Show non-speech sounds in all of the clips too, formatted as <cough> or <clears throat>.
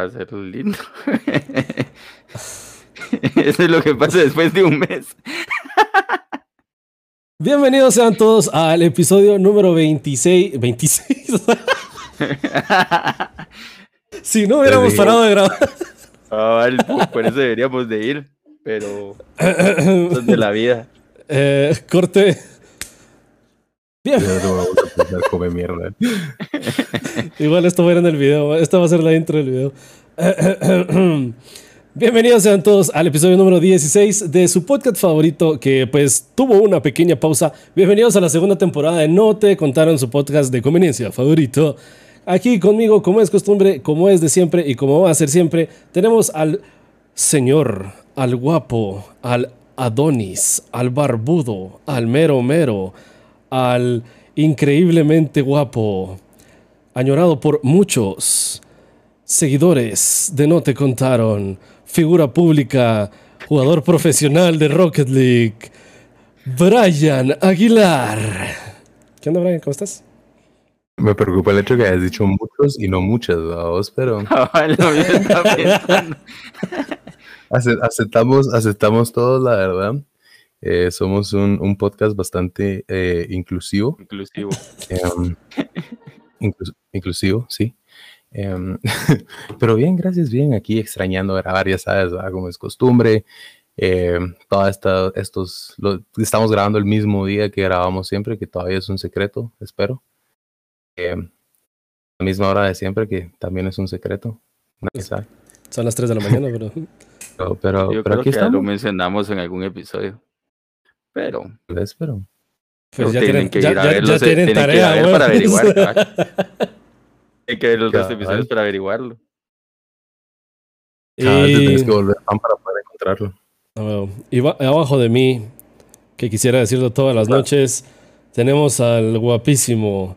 Va a ser lindo. Eso es lo que pasa después de un mes. Bienvenidos sean todos al episodio número 26. 26. si no hubiéramos parado de grabar. Ah, por eso deberíamos de ir, pero <laughs> son de la vida. Eh, corte. Bien. come mierda. <laughs> Igual esto va a ir en el video. Esta va a ser la intro del video. <clears throat> Bienvenidos sean todos al episodio número 16 de su podcast favorito que pues tuvo una pequeña pausa. Bienvenidos a la segunda temporada de No te contaron su podcast de conveniencia favorito. Aquí conmigo, como es costumbre, como es de siempre y como va a ser siempre, tenemos al señor, al guapo, al Adonis, al barbudo, al mero mero, al increíblemente guapo, añorado por muchos seguidores de No Te Contaron figura pública, jugador profesional de Rocket League, Brian Aguilar. ¿Qué onda, Brian? ¿Cómo estás? Me preocupa el hecho que hayas dicho muchos y no muchas, vos, pero. <laughs> <laughs> aceptamos, aceptamos todos, la verdad. Eh, somos un, podcast bastante eh, inclusivo. Inclusivo. Em, inclusivo, sí. Em, <laughs> pero bien, gracias, bien, aquí extrañando grabar, ya sabes, como es costumbre. Eh, toda esta, estos, estamos grabando el mismo día que grabamos siempre, que todavía es un secreto, espero. La misma hora de siempre, que también es un secreto. Son las 3 de la mañana, pero... pero, Yo creo que ya lo mencionamos en algún episodio. Pero... Espero. Pues ya tienen, que ya, ya, tienen tarea, para averiguar. <laughs> Hay que ver los dos episodios para averiguarlo. Y... tienes que volver para poder encontrarlo. Y abajo de mí, que quisiera decirlo todas las noches, tenemos al guapísimo,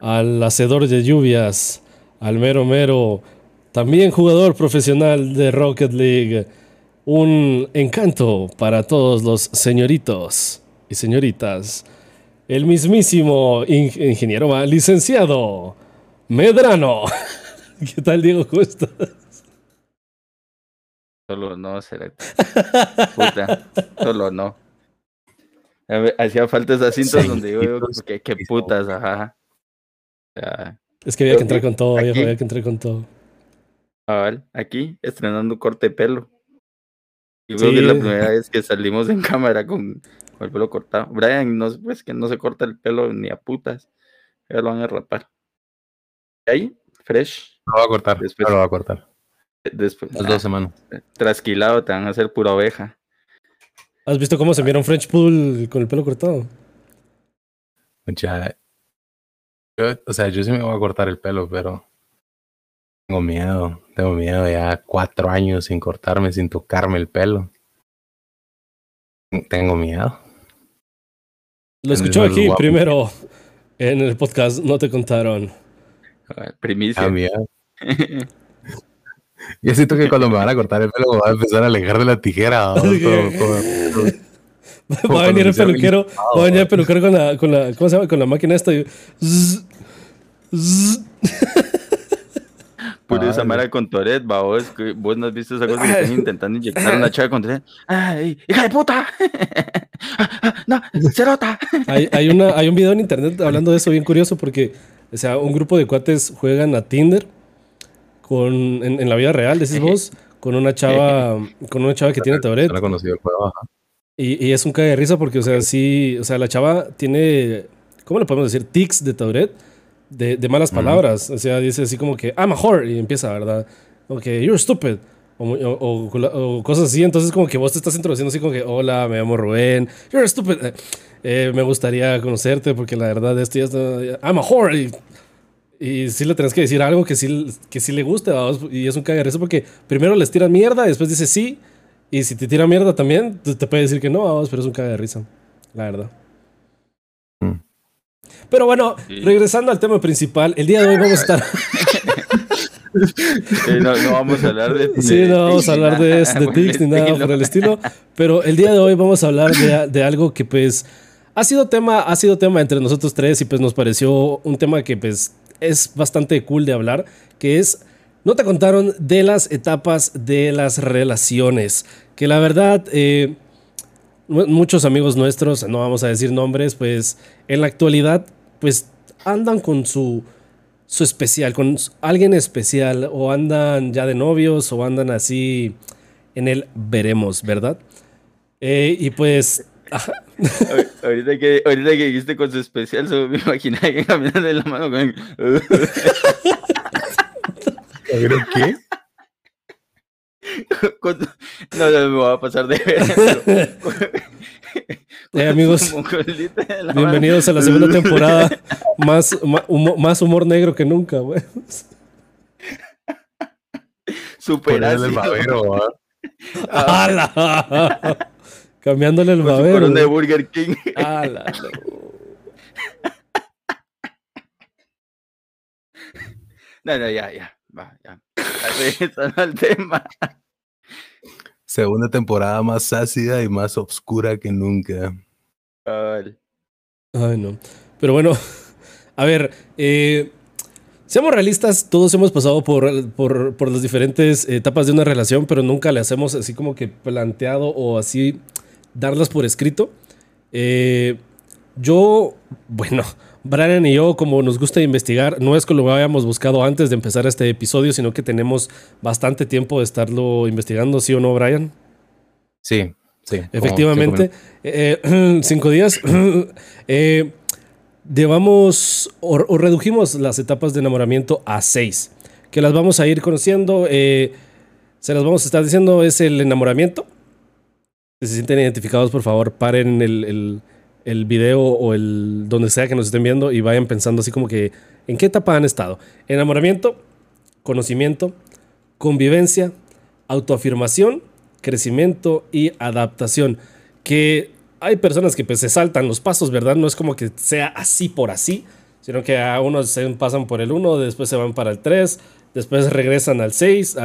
al hacedor de lluvias, al mero mero, también jugador profesional de Rocket League. Un encanto para todos los señoritos y señoritas. El mismísimo ingeniero licenciado Medrano. <laughs> ¿Qué tal, Diego? ¿Cómo estás? Solo no, será. Puta, solo no. hacía falta esas cintas donde yo digo que, que putas, ajá. es que había que entrar con todo, viejo, había que entrar con todo. Ah, vale. Aquí, estrenando corte de pelo. Yo creo que es la primera vez que salimos en <laughs> cámara con, el pelo cortado. Brian, no, pues que no se corta el pelo ni a putas. Ya lo van a rapar ahí, fresh. Lo va a cortar, después lo va a cortar. Después, las dos semanas. Trasquilado, te van a hacer pura oveja. ¿Has visto cómo se un French Pool con el pelo cortado? Ya. o sea, yo sí me voy a cortar el pelo, pero tengo miedo. Tengo miedo ya cuatro años sin cortarme, sin tocarme el pelo. Tengo miedo. Lo escuchó aquí primero en el podcast, no te contaron. Primicia. Ah, <laughs> Yo siento que cuando me van a cortar el pelo me va a empezar a alejar de la tijera. <laughs> va a venir el peluquero, va a venir el peluquero con la, con la, ¿cómo se llama? Con la máquina esta. Y... <laughs> Por esa mara con Toret, va, vos, vos no has visto esa cosa que están <laughs> intentando inyectar una chava con Toret. ¡Ay, hija de puta! <laughs> ¡No, cerota! <laughs> Hay, hay, una, hay un video en internet hablando de eso bien curioso porque o sea, un grupo de cuates juegan a Tinder con, en, la vida real, decís vos, con una chava, con una chava que tiene Tourette. La conocido el juego, Y, y, es un cague de risa porque, o sea, sí, o sea, la chava tiene, ¿cómo le podemos decir? Tics de Tourette, de, de malas palabras. O sea, dice así como que, I'm a whore, y empieza, ¿verdad? Como que, you're stupid. O, o, cosas así, entonces como que vos te estás introduciendo así como que, hola, me llamo Rubén, you're stupid. Eh, me gustaría conocerte porque la verdad esto ya está... I'm a whore. Y, y sí le tenés que decir algo que sí, que sí le guste. Y es un eso porque primero les tira mierda y después dice sí. Y si te tira mierda también, te puede decir que no, vamos, pero es un caga de risa. La verdad. Pero bueno, regresando al tema principal, el día de hoy vamos a estar... <laughs> no, vamos a hablar de. Sí, no vamos a hablar de, de <laughs> tics ni nada por el estilo. Pero el día de hoy vamos a hablar de, de algo que, pues, ha sido tema, ha sido tema entre nosotros tres y pues nos pareció un tema que pues es bastante cool de hablar, que es no te contaron de las etapas de las relaciones. Que la verdad, eh, muchos amigos nuestros, no vamos a decir nombres, pues en la actualidad, pues andan con su, su especial, con alguien especial, o andan ya de novios, o andan así en el veremos, ¿verdad? Eh, y pues. <laughs> ahorita, que, ahorita que dijiste con su especial, me imaginé que caminando de la mano con. ¿Pero qué? <laughs> No, no me va a pasar de ver. <laughs> Eh, amigos, bienvenidos a la segunda temporada. <laughs> Más, más humor negro que nunca, güey. Super el babero, ¡Hala! Cambiándole el babero. de Burger King. ¡Hala! No, no, ya, ya. Va, ya. Regresando al tema. Segunda temporada más ácida y más oscura que nunca. Ay, no. Pero bueno, <laughs> a ver, eh, seamos realistas, todos hemos pasado por, por, por, las diferentes etapas de una relación, pero nunca le hacemos así como que planteado o así darlas por escrito. Eh, yo, bueno, Brian y yo, como nos gusta investigar, no es que lo hayamos buscado antes de empezar este episodio, sino que tenemos bastante tiempo de estarlo investigando, ¿sí o no, Brian? Sí, sí. Efectivamente, eh, <clears throat> cinco días. <clears throat> eh, llevamos o, redujimos las etapas de enamoramiento a seis, que las vamos a ir conociendo. Eh, se las vamos a estar diciendo, es el enamoramiento. Si se sienten identificados, por favor, paren el el video o el donde sea que nos estén viendo y vayan pensando así como que en qué etapa han estado. Enamoramiento, conocimiento, convivencia, autoafirmación, crecimiento y adaptación. Que hay personas que pues se saltan los pasos, ¿verdad? No es como que sea así por así, sino que a unos se pasan por el 1, después se van para el 3, después regresan al 6.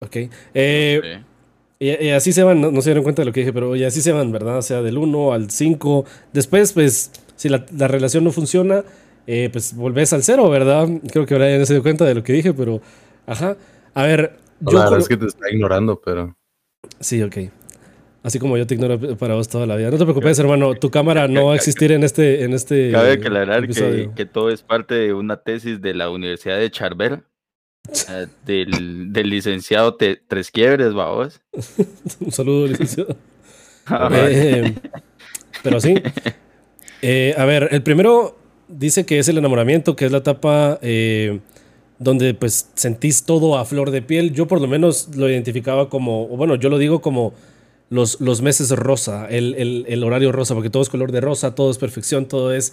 Ok. Eh, y, así se van, no, se dieron cuenta de lo que dije, pero y así se van, ¿verdad? O sea, del 1 al 5. Después, pues, si la, relación no funciona, eh, pues volvés al 0, ¿verdad? Creo que ahora ya no se dio cuenta de lo que dije, pero, ajá. A ver, yo... La verdad es que te está ignorando, pero... Sí, ok. Así como yo te ignoro para vos toda la vida. No te preocupes, hermano. Tu cámara no va a existir en este. En este Cabe aclarar que, que, todo es parte de una tesis de la Universidad de Charver Ah, del, del, licenciado Tres Quiebres, vamos. <laughs> Un saludo, licenciado. <laughs> Eh, pero sí. Eh, a ver, el primero dice que es el enamoramiento, que es la etapa eh, donde pues sentís todo a flor de piel. Yo por lo menos lo identificaba como, bueno, yo lo digo como los, los meses rosa, el, el, el, horario rosa, porque todo es color de rosa, todo es perfección, todo es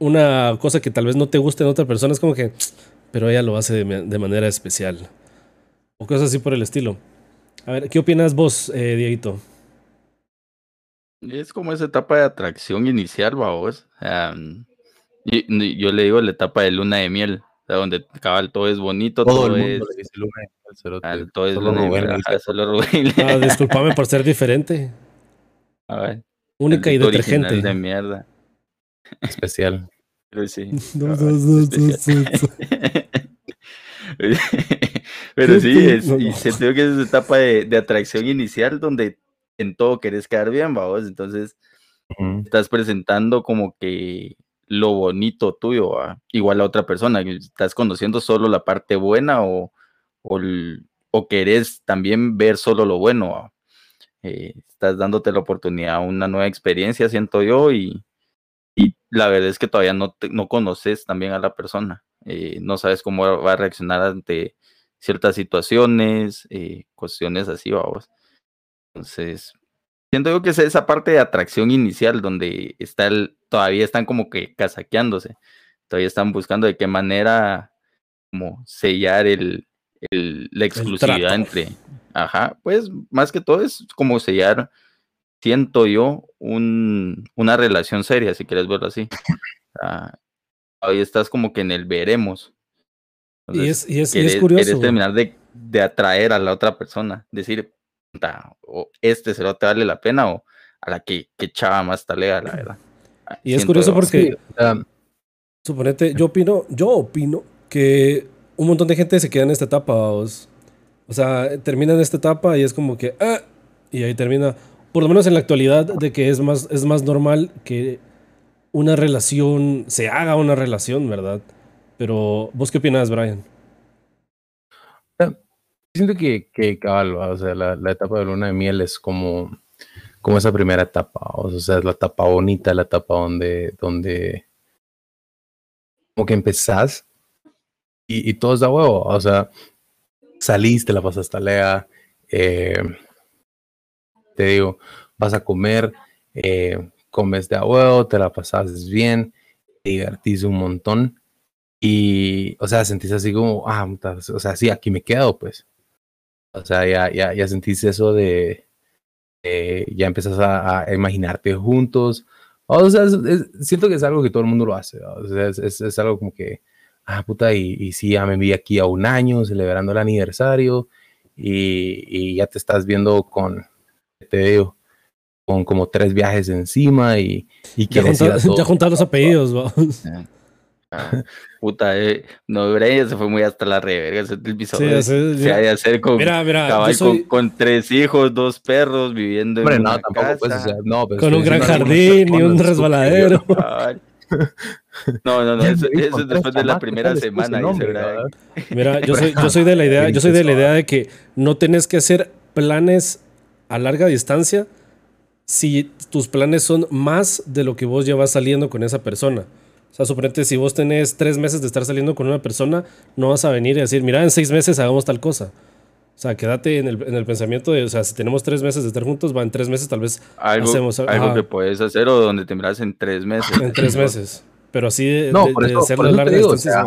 una cosa que tal vez no te guste en otra persona. Es como que pero ella lo hace de, manera especial. O cosas así por el estilo. A ver, ¿qué opinas vos, eh, Dieguito? Es como esa etapa de atracción inicial, vos. yo le digo la etapa de luna de miel, donde cabal todo es bonito, todo, es. todo es luna de miel. Ah, disculpame por ser diferente. A ver. Única y detergente. De mierda. Especial. Pero sí. <laughs> Pero sí, es, y siento que es esa etapa de, de, atracción inicial donde en todo querés quedar bien, vamos. Entonces, estás presentando como que lo bonito tuyo, igual a otra persona. Estás conociendo solo la parte buena o, o, o querés también ver solo lo bueno. Eh, estás dándote la oportunidad a una nueva experiencia, siento yo, y, y la verdad es que todavía no, no conoces también a la persona. Eh, no sabes cómo va a reaccionar ante ciertas situaciones, eh, cuestiones así, vamos. Entonces, siento yo que es esa parte de atracción inicial donde está el, todavía están como que casaqueándose, todavía están buscando de qué manera como sellar el, la exclusividad entre, ajá, pues más que todo es como sellar, siento yo, un, una relación seria, si quieres verlo así. Ah, ahí estás como que en el veremos. y, es, y, es, curioso. Quieres terminar de, de, atraer a la otra persona, decir, o este se te vale la pena o a la que, que chava más talega, la verdad. Y es curioso porque Suponete, yo opino, yo opino que un montón de gente se queda en esta etapa. O sea, termina en esta etapa y es como que, ah, y ahí termina. Por lo menos en la actualidad, de que es más, es más normal que una relación, se haga una relación, ¿verdad? Pero, ¿vos qué opinas, Brian? Siento que, que cabal, o sea, la, etapa de luna de miel es como, como esa primera etapa, o sea, es la etapa bonita, la etapa donde, donde como que empezás y, y todo es de huevo, o sea, saliste, la pasaste lea, eh, te digo, vas a comer, eh, comes de a huevo, te la pasas bien, te divertís un montón y, o sea, sentís así como, ah, o sea, sí, aquí me quedo, pues. O sea, ya, ya, ya sentís eso de, ya empezás a, a, imaginarte juntos. O sea, siento que es algo que todo el mundo lo hace. O sea, es, es, es, algo como que, ah, puta, y, y sí, ya me vi aquí a un año celebrando el aniversario y, y ya te estás viendo con, te digo, con como tres viajes encima y, y ya, juntar, <laughs> ya juntar los apellidos, vamos. Ah, puta, eh, no, Brian se fue muy hasta la reverga. Ese episodio sí, se ha de hacer con, mira, mira, soy... con, con, tres hijos, dos perros viviendo Hombre, en no, una tampoco, casa. pues, o sea, no, pero con un gran jardín y un resbaladero. No, no, no, eso, es después de la primera semana. Mira, yo soy, yo soy de la idea, <laughs> yo soy de la idea de que no tenés que hacer planes a larga distancia si tus planes son más de lo que vos llevas saliendo con esa persona. O sea, suponete, si vos tenés tres meses de estar saliendo con una persona, no vas a venir y decir, mira, en seis meses hagamos tal cosa. O sea, quédate en el, en el pensamiento de, o sea, si tenemos tres meses de estar juntos, va en tres meses tal vez Algo, hacemos algo ajá, que puedes hacer o donde te miras en tres meses. en tres meses. Pero así de, No, de- por de eso, hacerlo por te digo, o sea,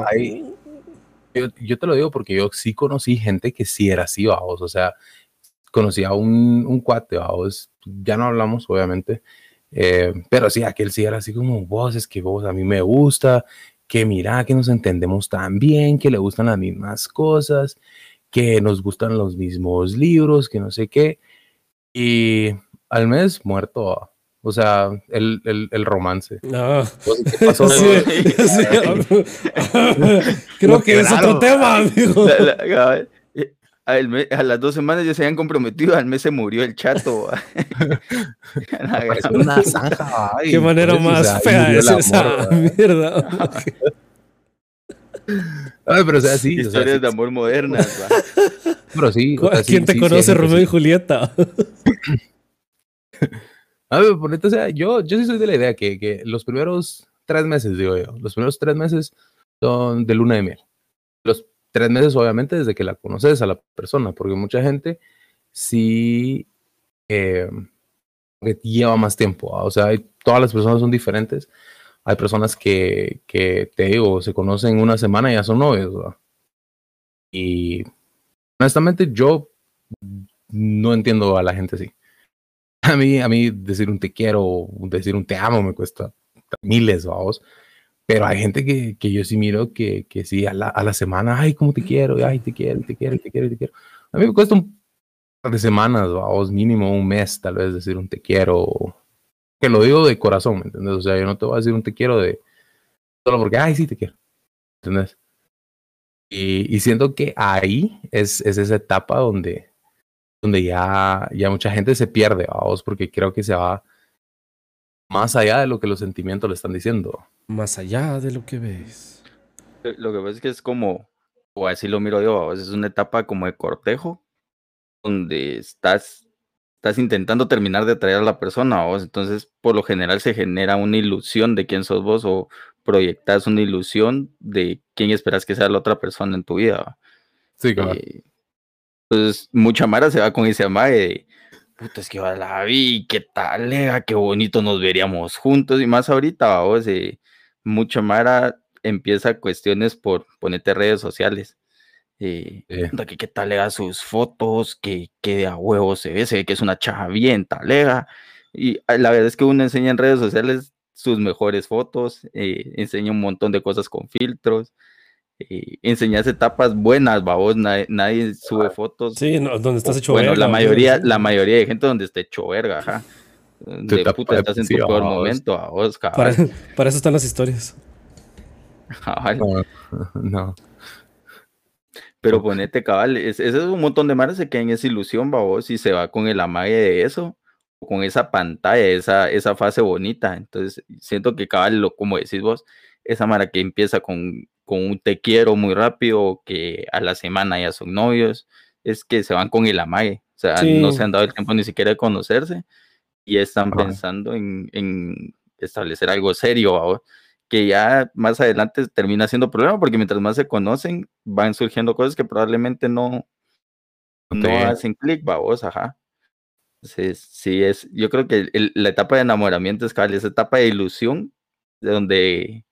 yo, yo te lo digo porque yo sí conocí gente que sí era así, vamos, o sea, conocí a un, un cuate, vamos, ya no hablamos, obviamente, eh, pero sí, aquel sí era así como, vos, es que vos a mí me gusta, que mira, que nos entendemos tan bien, que le gustan las mismas cosas, que nos gustan los mismos libros, que no sé qué, y al mes muerto, o sea, el, el, el romance. Ah. Vos, ¿Qué pasó? <laughs> Sí, <laughs> sí. <laughs> Creo que es otro tema, amigo. La- la- al a las dos semanas ya se habían comprometido, al mes se murió el chato. <laughs> <laughs> una zanja. ay, Qué manera más fea es amor, esa mierda. <laughs> Ay, pero o sea, sí. o sea, Historias sí, de amor modernas. va. Pero sí. o sea, sí, ¿Quién te sí, conoce, gente Romeo y. Julieta? A ver, por neta, o sea, yo, yo sí soy de la idea que, que los primeros tres meses, digo yo, los primeros tres meses son de luna de miel. Los tres meses, obviamente, desde que la conoces a la persona, porque mucha gente sí eh, lleva más tiempo. ¿ah? O sea, hay- todas las personas son diferentes. Hay personas que, que, te digo, se conocen una semana y ya son novios. ¿verdad? Y honestamente, yo no entiendo a la gente así. <laughs> A mí, a mí decir un te quiero, decir un te amo me cuesta miles, vamos. Pero hay gente que, que yo sí miro que, que sí, a la, a la semana, ay, cómo te quiero, ay, te quiero, te quiero, te quiero, te quiero. A mí me cuesta un par de semanas, vamos, mínimo un mes, tal vez, decir un te quiero. Que lo digo de corazón, ¿me entiendes? O sea, yo no te voy a decir un te quiero de solo porque, ay, sí, te quiero. ¿Entendés? Y, y siento que ahí es, es esa etapa donde, donde ya, ya mucha gente se pierde, vamos, porque creo que se va más allá de lo que los sentimientos le están diciendo. Más allá de lo que ves. Lo que pasa es que es como, o así lo miro yo, a veces es una etapa como de cortejo, donde estás, estás intentando terminar de atraer a la persona, ¿vos? entonces por lo general se genera una ilusión de quién sos vos o proyectas una ilusión de quién esperas que sea la otra persona en tu vida. Sí, Eh, entonces, mucha Mara se va con ese amague de, puta, es que la vi, qué tal, lega, qué bonito nos veríamos juntos, y más ahorita, vos, eh, mucha Mara empieza cuestiones por ponerte redes sociales. eh, puta, que qué sus fotos, que, que de a huevo se ve, se ve que es una chava bien talega. Y ah, la verdad es que uno enseña en redes sociales sus mejores fotos, eh, enseña un montón de cosas con filtros, eh, enseñas etapas buenas, babos, nadie, nadie sube fotos. Sí, no, donde estás hecho bueno, verga, la mayoría, Sí. la mayoría de gente donde esté hecho verga, ajá. De etapa puta, estás en tu peor momento, a vos, <laughs> Para, cabal. para eso están las historias. Cabal. No, no. Pero ponete cabal, es- ese es un montón de mares se queda en esa ilusión, babos, y se va con el amague de eso, o con esa pantalla, esa, esa fase bonita. Entonces, siento que cabal, lo, como decís vos, esa mara que empieza con, con un te quiero muy rápido, que a la semana ya son novios, es que se van con el amague. O sea, no Sí. se han dado el tiempo ni siquiera de conocerse y están Ajá. pensando en, en establecer algo serio, babos que ya más adelante termina siendo problema porque mientras más se conocen van surgiendo cosas que probablemente no, No no te- hacen clic, babos, ajá. Entonces, sí es, yo creo que el- la etapa de enamoramiento es esa etapa de ilusión, de donde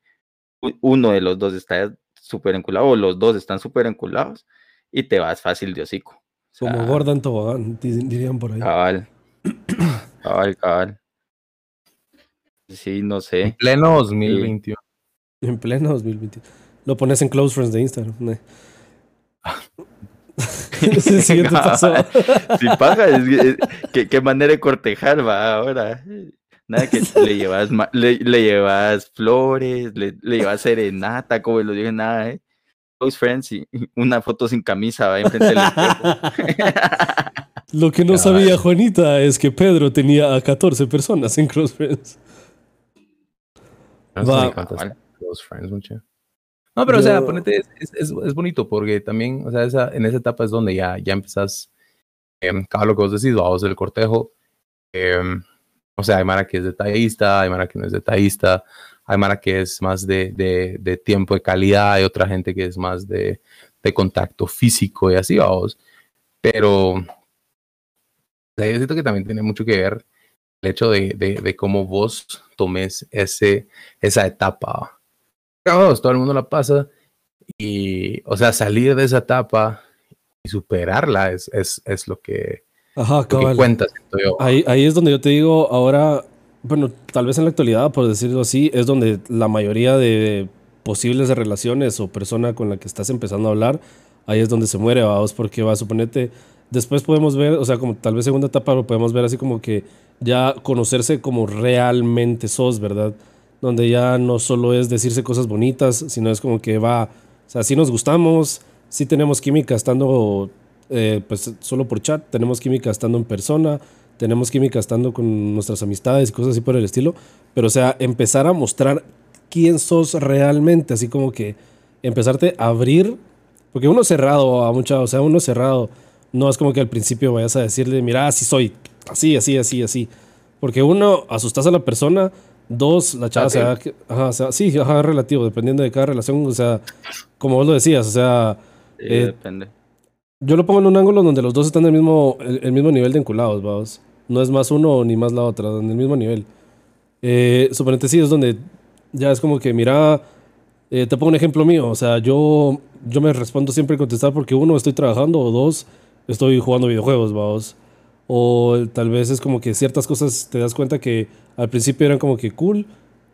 uno de los dos está súper enculado o los dos están súper enculados y te vas fácil de hocico. O Como sea, Gordon Tobogán, di- dirían por ahí. Cabal. Cabal, cabal. Sí, no En sé. pleno 2021. En pleno 2020. Lo pones en Close Friends de Instagram. <laughs> siguiente paso. <laughs> Si paga, es, es- ¿qué, qué manera de cortejar va ahora. Nada que <laughs> le llevas, le, le llevas flores, le, le llevas serenata, como lo dije, nada, ¿eh? Close friends y una foto sin camisa va enfrente del espejo. <laughs> Lo que no Cabal. sabía Juanita es que Pedro tenía a 14 personas en Close Friends. No Va. close friends. No, pero o sea, ponete, es, es, es- es bonito porque también, o sea, esa, en esa etapa es donde ya, ya empezás, em, cada lo que vos decís, vamos del cortejo. em, o sea, hay Mara que es detallista, hay Mara que no es detallista, hay Mara que es más de, de, tiempo de calidad, hay otra gente que es más de, de contacto físico y así, vamos. Pero, o sea, yo que también tiene mucho que ver el hecho de, de, de cómo vos tomes ese, esa etapa. Vamos, todo el mundo la pasa y, o sea, salir de esa etapa y superarla es, es, es lo, que, Ajá, cabal. cuenta, siento yo. Ahí, ahí es donde yo te digo, ahora, bueno, tal vez en la actualidad, por decirlo así, es donde la mayoría de posibles relaciones o persona con la que estás empezando a hablar, ahí es donde se muere, vamos, porque va a suponerte, después podemos ver, o sea, como tal vez segunda etapa lo podemos ver así como que ya conocerse como realmente sos, ¿verdad? Donde ya no solo es decirse cosas bonitas, sino es como que va, o sea, sí nos gustamos, sí tenemos química estando, eh, pues solo por chat, tenemos química estando en persona, tenemos química estando con nuestras amistades y cosas así por el estilo, pero o sea, empezar a mostrar quién sos realmente, así como que empezarte a abrir, porque uno cerrado a mucha, o sea, uno cerrado, no es como que al principio vayas a decirle, mira, así soy, así, así, así, así, porque uno, asustas a la persona, dos, la chava se va, ajá, se va- sí, ajá, es relativo, dependiendo de cada relación, o sea, como vos lo decías, o sea, Sí, Eh, depende. Yo lo pongo en un ángulo donde los dos están en el mismo, el, el mismo nivel de enculados, vamos. No es más uno ni más la otra, en el mismo nivel. Eh, suponete sí, es donde ya es como que, mira, eh, te pongo un ejemplo mío, o sea, yo, yo me respondo siempre contestar porque uno, estoy trabajando, o dos, estoy jugando videojuegos, vamos. O tal vez es como que ciertas cosas te das cuenta que al principio eran como que cool,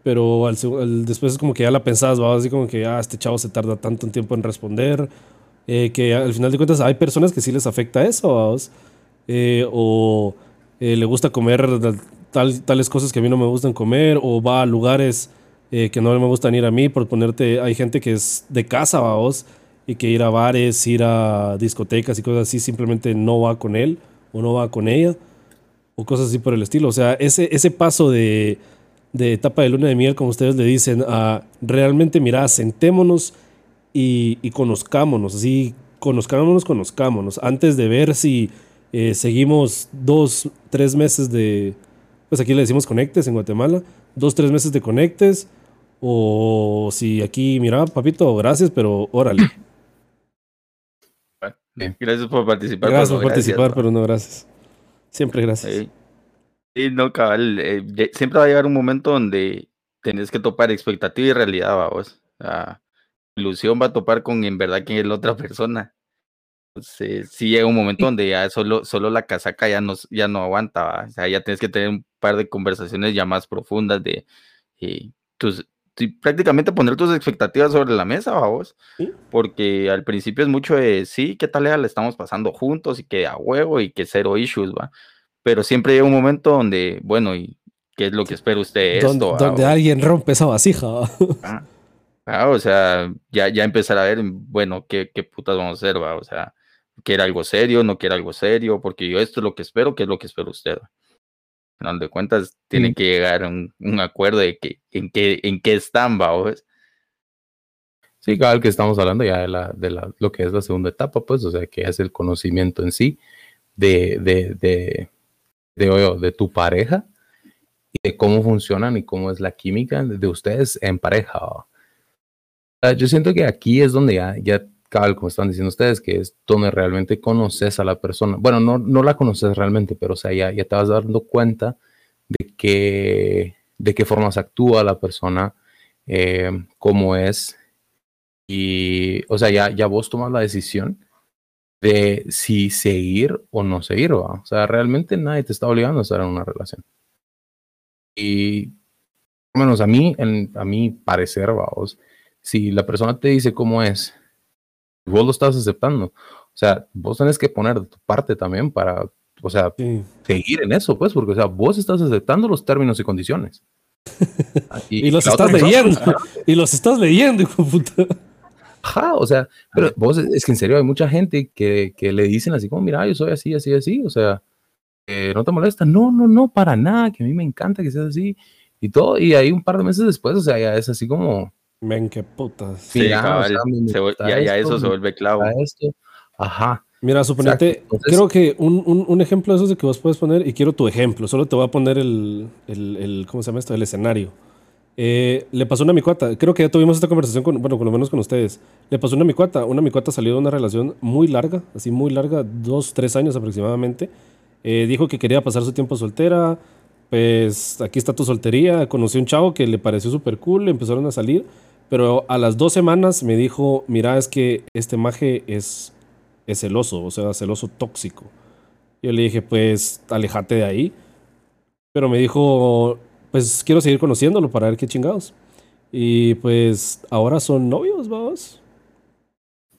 pero al, al- después es como que ya la pensás, vamos, así como que, ah, este chavo se tarda tanto tiempo en responder, eh, que al final de cuentas hay personas que sí les afecta eso. Eh, o eh, le gusta comer tal- tales cosas que a mí no me gustan comer, o va a lugares eh, que no me gustan ir a mí, por ponerte, hay gente que es de casa, vamos, y que ir a bares, ir a discotecas y cosas así simplemente no va con él o no va con ella, o cosas así por el estilo. O sea, ese, ese paso de, de etapa de luna de miel, como ustedes le dicen, a realmente, mira, sentémonos y, y conozcámonos, así, conozcámonos, conozcámonos, antes de ver si eh, seguimos dos, tres meses de, pues aquí le decimos conectes en Guatemala, dos, tres meses de conectes, o si aquí, mira, papito, gracias, pero órale. Bien. Gracias por participar. Gracias pero por no participar, pero no gracias. Siempre gracias. Sí. Sí, no, cabal. eh, siempre va a llegar un momento donde tenés que topar expectativa y realidad, vamos. La ilusión va a topar con en verdad quién es la otra persona. Entonces, sí llega un momento donde ya solo, solo la casaca ya no, ya no aguanta, ¿va? O sea, ya tienes que tener un par de conversaciones ya más profundas de eh, tus, prácticamente poner tus expectativas sobre la mesa, vamos. Sí. Porque al principio es mucho de sí, qué tal le estamos pasando juntos y que a huevo y que cero issues, va. Pero siempre llega un momento donde, bueno, ¿y qué es lo que espera usted de Donde, esto? alguien rompe esa vasija. ¿va? Ah, o sea, ya, ya empezar a ver, bueno, qué, qué putas vamos a hacer, va, o sea, quiere algo serio, no quiere algo serio, porque yo esto es lo que espero, ¿qué es lo que espero usted? Al final de cuentas, tienen que llegar a un, un, acuerdo de que, en qué, en qué están, va, ¿ves? Sí, cabal, que estamos hablando ya de, la, de la, lo que es la segunda etapa, pues, o sea, que es el conocimiento en sí de, de, de, de, de tu pareja y de cómo funcionan y cómo es la química de ustedes en pareja. Yo siento que aquí es donde ya, ya cabal, como están diciendo ustedes, que es donde realmente conoces a la persona. Bueno, no, no la conoces realmente, pero o sea, ya, ya te vas dando cuenta de, que, de qué formas actúa la persona, eh, cómo es, y, o sea, ya, ya vos tomas la decisión de si seguir o no seguir, ¿va? O sea, realmente nadie te está obligando a estar en una relación. Y, menos a mí, en, a mi parecer, vamos, si la persona te dice cómo es, vos lo estás aceptando. O sea, vos tenés que poner de tu parte también para, o sea, sí. seguir en eso, pues, porque, o sea, vos estás aceptando los términos y condiciones. <laughs> y, y, los estás leyendo. y los estás leyendo, hijo puta. Ajá, o sea, pero vos, es que en serio hay mucha gente que, que le dicen así como, mira, yo soy así, así, así, o sea, eh, ¿no te molesta? No, no, no, para nada, que a mí me encanta que seas así y todo, y ahí un par de meses después, o sea, ya es así como... Men, qué putas. Sí, mira, cabal, o sea, se, ya, ya, eso se vuelve clavo. Esto. Ajá. Mira, suponete, Entonces, creo que un, un, un, ejemplo de esos de que vos puedes poner, y quiero tu ejemplo, solo te voy a poner el, el, el ¿cómo se llama esto? El escenario. Eh, le pasó una micuata, creo que ya tuvimos esta conversación con, bueno, con lo menos con ustedes. Le pasó una micuata, una micuata salió de una relación muy larga, así muy larga, dos, tres años aproximadamente. Eh, dijo que quería pasar su tiempo soltera, pues aquí está tu soltería. Conocí un chavo que le pareció súper cool, empezaron a salir, pero a las dos semanas me dijo, mira, es que este maje es, es celoso, o sea, celoso tóxico. Yo le dije, pues, alejate de ahí. Pero me dijo, pues quiero seguir conociéndolo para ver qué chingados. Y pues ahora son novios, vamos.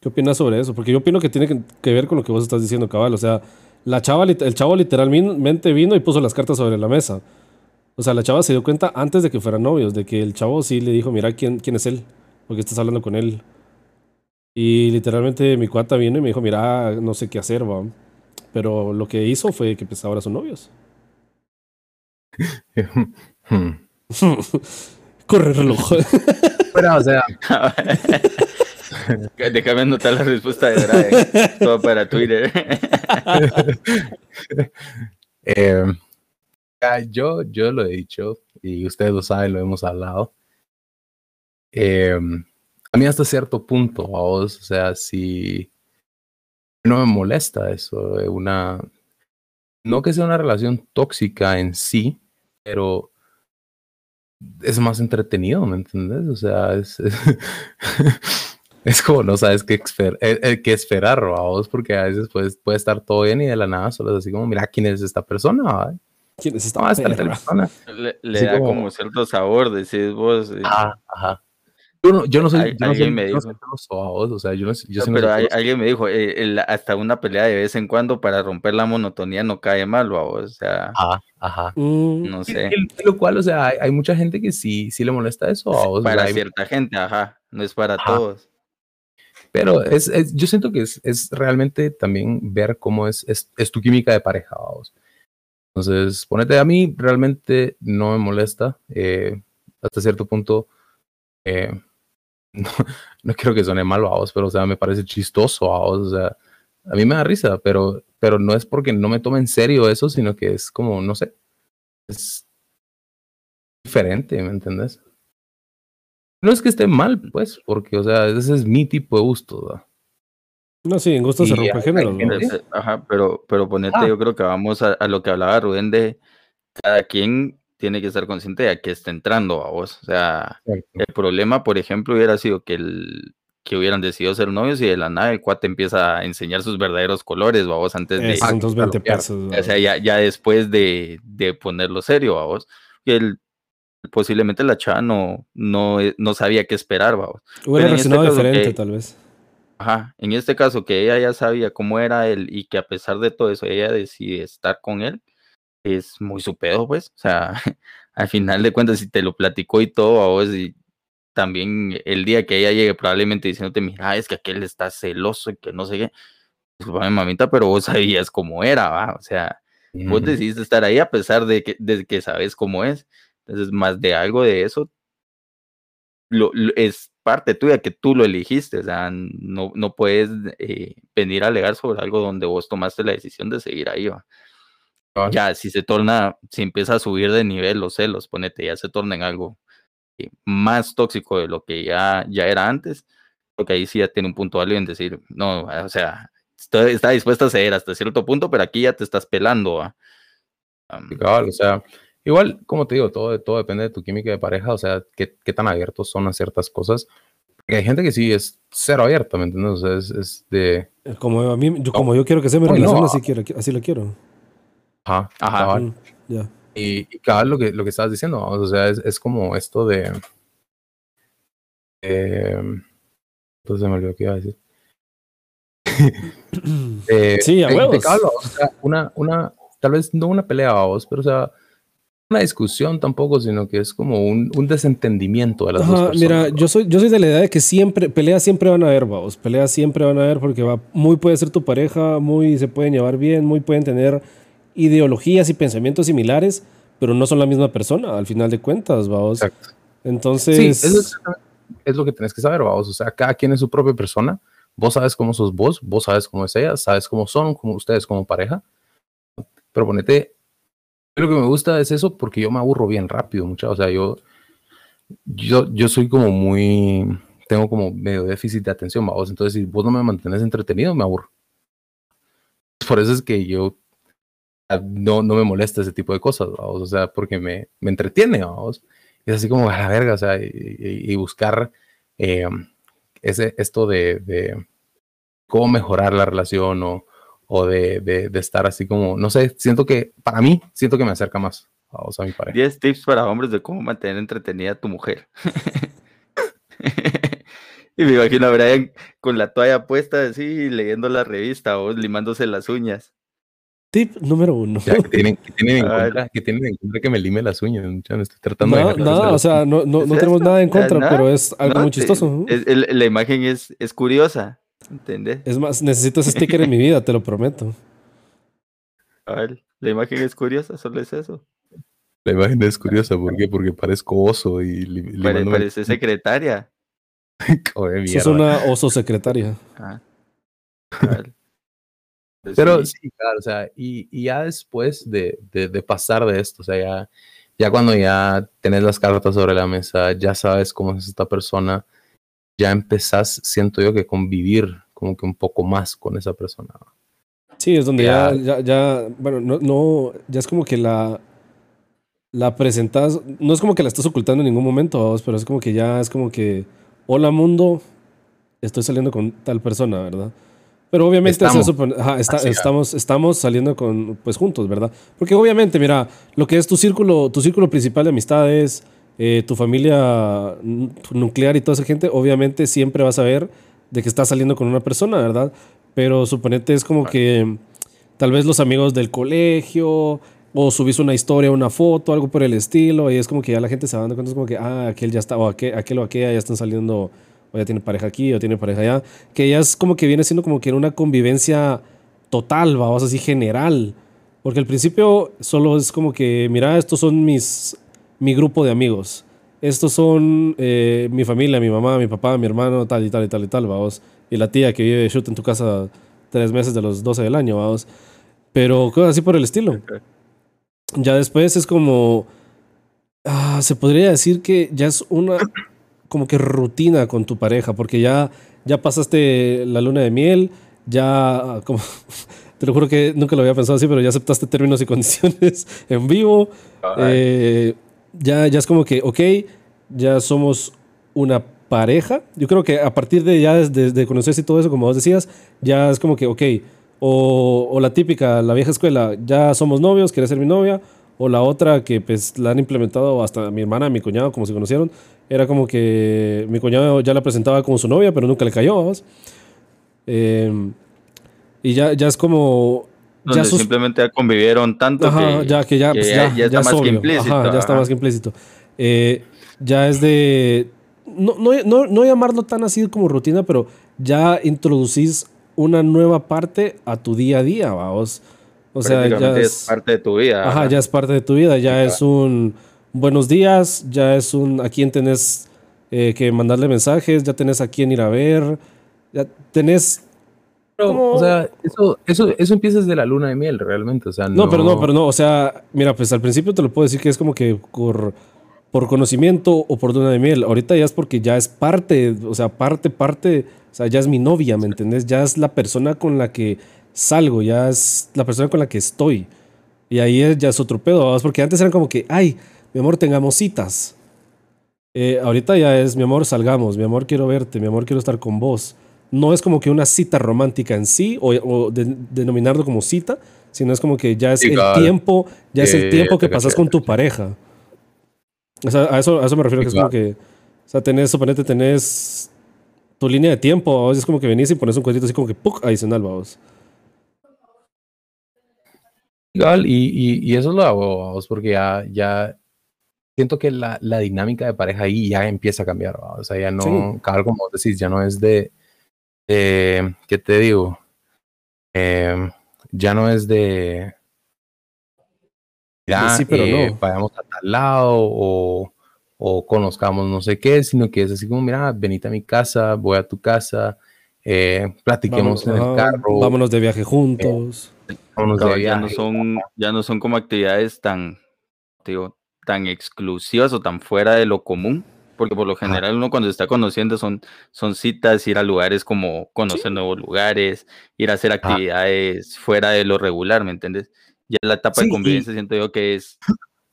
¿Qué opinas sobre eso? Porque yo opino que tiene que, ver con lo que vos estás diciendo, cabal. O sea, la chava, el chavo literalmente vino y puso las cartas sobre la mesa. O sea, la chava se dio cuenta antes de que fueran novios, de que el chavo sí le dijo, mira, ¿quién, quién es él? Porque estás hablando con él. Y literalmente mi cuata vino y me dijo, mira, no sé qué hacer, va. Pero lo que hizo fue que pues ahora son novios. <laughs> Hmm. <laughs> Corre reloj. Pero, o sea. <laughs> <laughs> Déjame anotar la respuesta de Drake. Todo para Twitter. <laughs> eh, yo, yo lo he dicho y ustedes lo saben, lo hemos hablado. Eh, a mí hasta cierto punto, vos, o sea, si no me molesta eso, una, no que sea una relación tóxica en sí, pero es más entretenido, ¿me entiendes? O sea, es, es, <laughs> es como no sabes qué, esper, eh, eh, qué esperar, a vos, porque a veces puedes, puede estar todo bien y de la nada solo es así como, mira, ¿quién es esta persona? ¿Quién es esta, no, esta persona? Le, le da como, como, cierto sabor, decís vos. Eh. Ah, ajá. Yo no, yo no soy, yo no soy, me dijo. Vos, o sea, yo no, yo no, pero hay, alguien me dijo, eh, el, hasta una pelea de vez en cuando para romper la monotonía no cae mal, o sea. Ajá, ajá. Mm. No sé. Y, lo cual, o sea, hay, hay, mucha gente que sí, sí le molesta eso. Vos, para o sea, cierta hay... gente, ajá, no es para ajá. todos. Pero es, es, yo siento que es, es realmente también ver cómo es, es, tu química de pareja, vos. Entonces, ponete a mí, realmente no me molesta. Eh, hasta cierto punto, eh, <laughs> no, no quiero que suene mal a vos, pero o sea, me parece chistoso a vos, o sea, a mí me da risa, pero, pero no es porque no me tome en serio eso, sino que es como, no sé, es diferente, ¿me entendés? No es que esté mal, pues, porque, o sea, ese es mi tipo de gusto, ¿verdad? No, sí, en gusto se rompe género. ¿no? Ajá, pero, pero ponete, ah. yo creo que vamos a, a, lo que hablaba Rubén de cada quien tiene que estar consciente de a qué está entrando a vos. O sea, Exacto. el problema, por ejemplo, hubiera sido que, el, que hubieran decidido ser novios y de la nada el cuate empieza a enseñar sus verdaderos colores, a vos, antes de... 120 pesos. O sea, ya, ya después de, de ponerlo serio, a vos. El, posiblemente la chava no, no, no sabía qué esperar, vos. Hubiera reaccionado este diferente, que, tal vez. Ajá, en este caso que ella ya sabía cómo era él y que a pesar de todo eso ella decide estar con él, es muy su pedo, pues. O sea, <laughs> al final de cuentas, si te lo platicó y todo, a vos y también el día que ella llegue probablemente diciéndote, mira, es que aquel está celoso y que no sé qué, disculpame mamita, pero vos <laughs> sabías cómo era, ¿va? O sea, vos decidiste estar ahí a pesar de que, de que sabes cómo es. Entonces, más de algo de eso, lo, es parte tuya que tú lo elegiste, o sea, no, no puedes eh, venir a alegar sobre algo donde vos tomaste la decisión de seguir ahí, ¿va? Ya, si se torna, si empieza a subir de nivel los celos, ponete, ya se torna en algo eh, más tóxico de lo que ya, ya era antes, porque ahí sí ya tiene un punto válido en decir, no, o sea, está, dispuesta a ceder hasta cierto punto, pero aquí ya te estás pelando. o sea, igual, como te digo, todo, todo depende de tu química de pareja, o sea, qué, qué tan abiertos son a ciertas cosas. Porque hay gente que sí es cero abierta, ¿me entiendes? O sea, es, es de... Como, a mí, yo, como yo quiero que sea mi relación, así, quiero, así lo quiero. Ajá, ajá. Mm, y, y cada lo que, lo que estabas diciendo, o sea, es, es como esto de... Eh, entonces me olvidó qué iba a decir. <coughs> eh, sí, a huevos. o sea, una, una, tal vez no una pelea a vos, pero o sea, una discusión tampoco, sino que es como un, un desentendimiento de las dos personas. Mira, yo soy, yo soy de la idea de que siempre, peleas siempre van a haber, vamos, peleas siempre van a haber porque va, muy puede ser tu pareja, muy se pueden llevar bien, muy pueden tener ideologías y pensamientos similares, pero no son la misma persona, al final de cuentas, vamos. Exacto. Entonces... Sí, eso es, es, lo que tienes que saber, vamos, o sea, cada quien es su propia persona Vos sabes cómo sos vos, vos sabes cómo es ella, sabes cómo son como ustedes como pareja. Pero ponete, lo que me gusta es eso porque yo me aburro bien rápido, mucha. O sea, yo, yo, yo soy como muy, tengo como medio déficit de atención, vos. Entonces, si vos no me mantenés entretenido, me aburro. Por eso es que yo no, no me molesta ese tipo de cosas, vamos. O sea, porque me, me entretiene, vamos. Es así como a la verga, o sea, y, buscar eh, ese, esto de, cómo mejorar la relación o, o de, de, estar así como, no sé, siento que, para mí, siento que me acerca más a, mi pareja. 10 tips para hombres de cómo mantener entretenida a tu mujer. <laughs> y me imagino a Brian con la toalla puesta así, leyendo la revista o limándose las uñas. Tip número uno. que, tienen, que, tienen en <laughs> contra, que tienen en contra que me lime las uñas. estoy tratando no, de no, o sea, no, no, no tenemos nada en contra, pero es algo muy chistoso. la imagen es, es curiosa, ¿entendés? Es más, necesito ese sticker en mi vida, te lo prometo. A ver, la imagen es curiosa, solo es eso. La imagen es curiosa, ¿por qué? Porque parezco oso y... parece secretaria. <laughs> Es una oso secretaria. Ah. Pues Pero sí, claro, o sea, y, y ya después de, de, pasar de esto, o sea, ya, ya cuando ya tenés las cartas sobre la mesa, ya sabes cómo es esta persona, ya empezás, siento yo, que convivir como que un poco más con esa persona. Sí, es donde ya, ya, ya, bueno, no, no, ya es como que la, la presentas, no es como que la estás ocultando en ningún momento, pero es como que ya es como que, hola mundo, estoy saliendo con tal persona, ¿verdad? Pero obviamente estamos, estamos, saliendo con, pues juntos, ¿verdad? Porque obviamente, mira, lo que es tu círculo, tu círculo principal de amistades, eh, tu familia nuclear y toda esa gente, obviamente siempre vas a ver de que estás saliendo con una persona, ¿verdad? Pero suponete es como que tal vez los amigos del colegio, o subís una historia, una foto, algo por el estilo, y es como que ya la gente se va dando cuenta, es como que, ah, aquel ya está, o aquel, aquel o aquella ya están saliendo o ya tiene pareja aquí, o tiene pareja allá, que ya es como que viene siendo como que una convivencia total, vamos así general. Porque al principio solo es como que, mira, estos son mis, mi grupo de amigos. Estos son eh, mi familia, mi mamá, mi papá, mi hermano, tal y tal y tal y tal, vamos. Y la tía que vive shoot en tu casa tres meses de los 12 del año, vamos. Pero cosas así por el estilo. Ya después es como... Ah, se podría decir que ya es una como que rutina con tu pareja, porque ya, ya pasaste la luna de miel, ya, como, <laughs> te lo juro que nunca lo había pensado así, pero ya aceptaste términos y condiciones <laughs> en vivo. Eh, ya, ya es como que, ok, ya somos una pareja. Yo creo que a partir de ya desde de conocerse y todo eso, como vos decías, ya es como que, ok, o, o la típica, la vieja escuela, ya somos novios, quieres ser mi novia, o la otra que pues la han implementado hasta mi hermana, mi cuñado, como se conocieron, era como que mi cuñado ya la presentaba como su novia, pero nunca le cayó. Em, y ya, ya es como... ya simplemente ya convivieron tanto que, ya, que ya, está más que implícito. ya está más que implícito. Eh, ya es de... no, no, no, no llamarlo tan así como rutina, pero ya introducís una nueva parte a tu día a día, vamos. O sea, ya es, es parte de tu vida. ajá, ajá. ya es parte de tu vida, ya es un buenos días, ya es un a quién tenés eh, que mandarle mensajes, ya tenés a quién ir a ver, ya tenés Pero, ¿Cómo? o sea, eso, eso, eso empieza desde la luna de miel, realmente. O sea, No, no, pero no, pero no, o sea, mira, pues al principio te lo puedo decir que es como que por, por conocimiento o por luna de miel. Ahorita ya es porque ya es parte, o sea, parte, parte, o sea, ya es mi novia, ¿me entendés? Ya es la persona con la que salgo, ya es la persona con la que estoy. Y ahí es- ya es otro pedo, ¿vamos? porque antes eran como que, ay, mi amor, tengamos citas. Eh, ahorita ya es, mi amor, salgamos, mi amor, quiero verte, mi amor, quiero estar con vos. No es como que una cita romántica en sí, o, o de- denominarlo como cita, sino es como que ya es el tiempo, ya es el tiempo que pasas con tu pareja. O sea, a eso, a eso me refiero, que es como que, o sea, tenés, suponete, tenés tu línea de tiempo, ¿vos? es como que venís y pones un cuadrito así como que, ¡puc! adicional, vamos. Igual, y, y, y eso es lo hago, vamos, porque ya, ya siento que la, la dinámica de pareja ahí ya empieza a cambiar, o sea, ya no, Sí. cabal, como vos decís, ya no es de, de- ¿qué te digo? Em, ya no es de, mira, sí, pero eh, no. vayamos a tal lado o, o conozcamos no sé qué, sino que es así como, mira, venite a mi casa, voy a tu casa, eh, platiquemos en el carro, vámonos de viaje juntos. vámonos de Cabal, ya no viaje. son, ya no son como actividades tan, digo, tan exclusivas o tan fuera de lo común, porque por lo general uno cuando se está conociendo son, son citas, ir a lugares como conocer nuevos lugares, ir a hacer actividades fuera de lo regular, ¿me entiendes? Ya la etapa Sí, de y- convivencia siento yo que es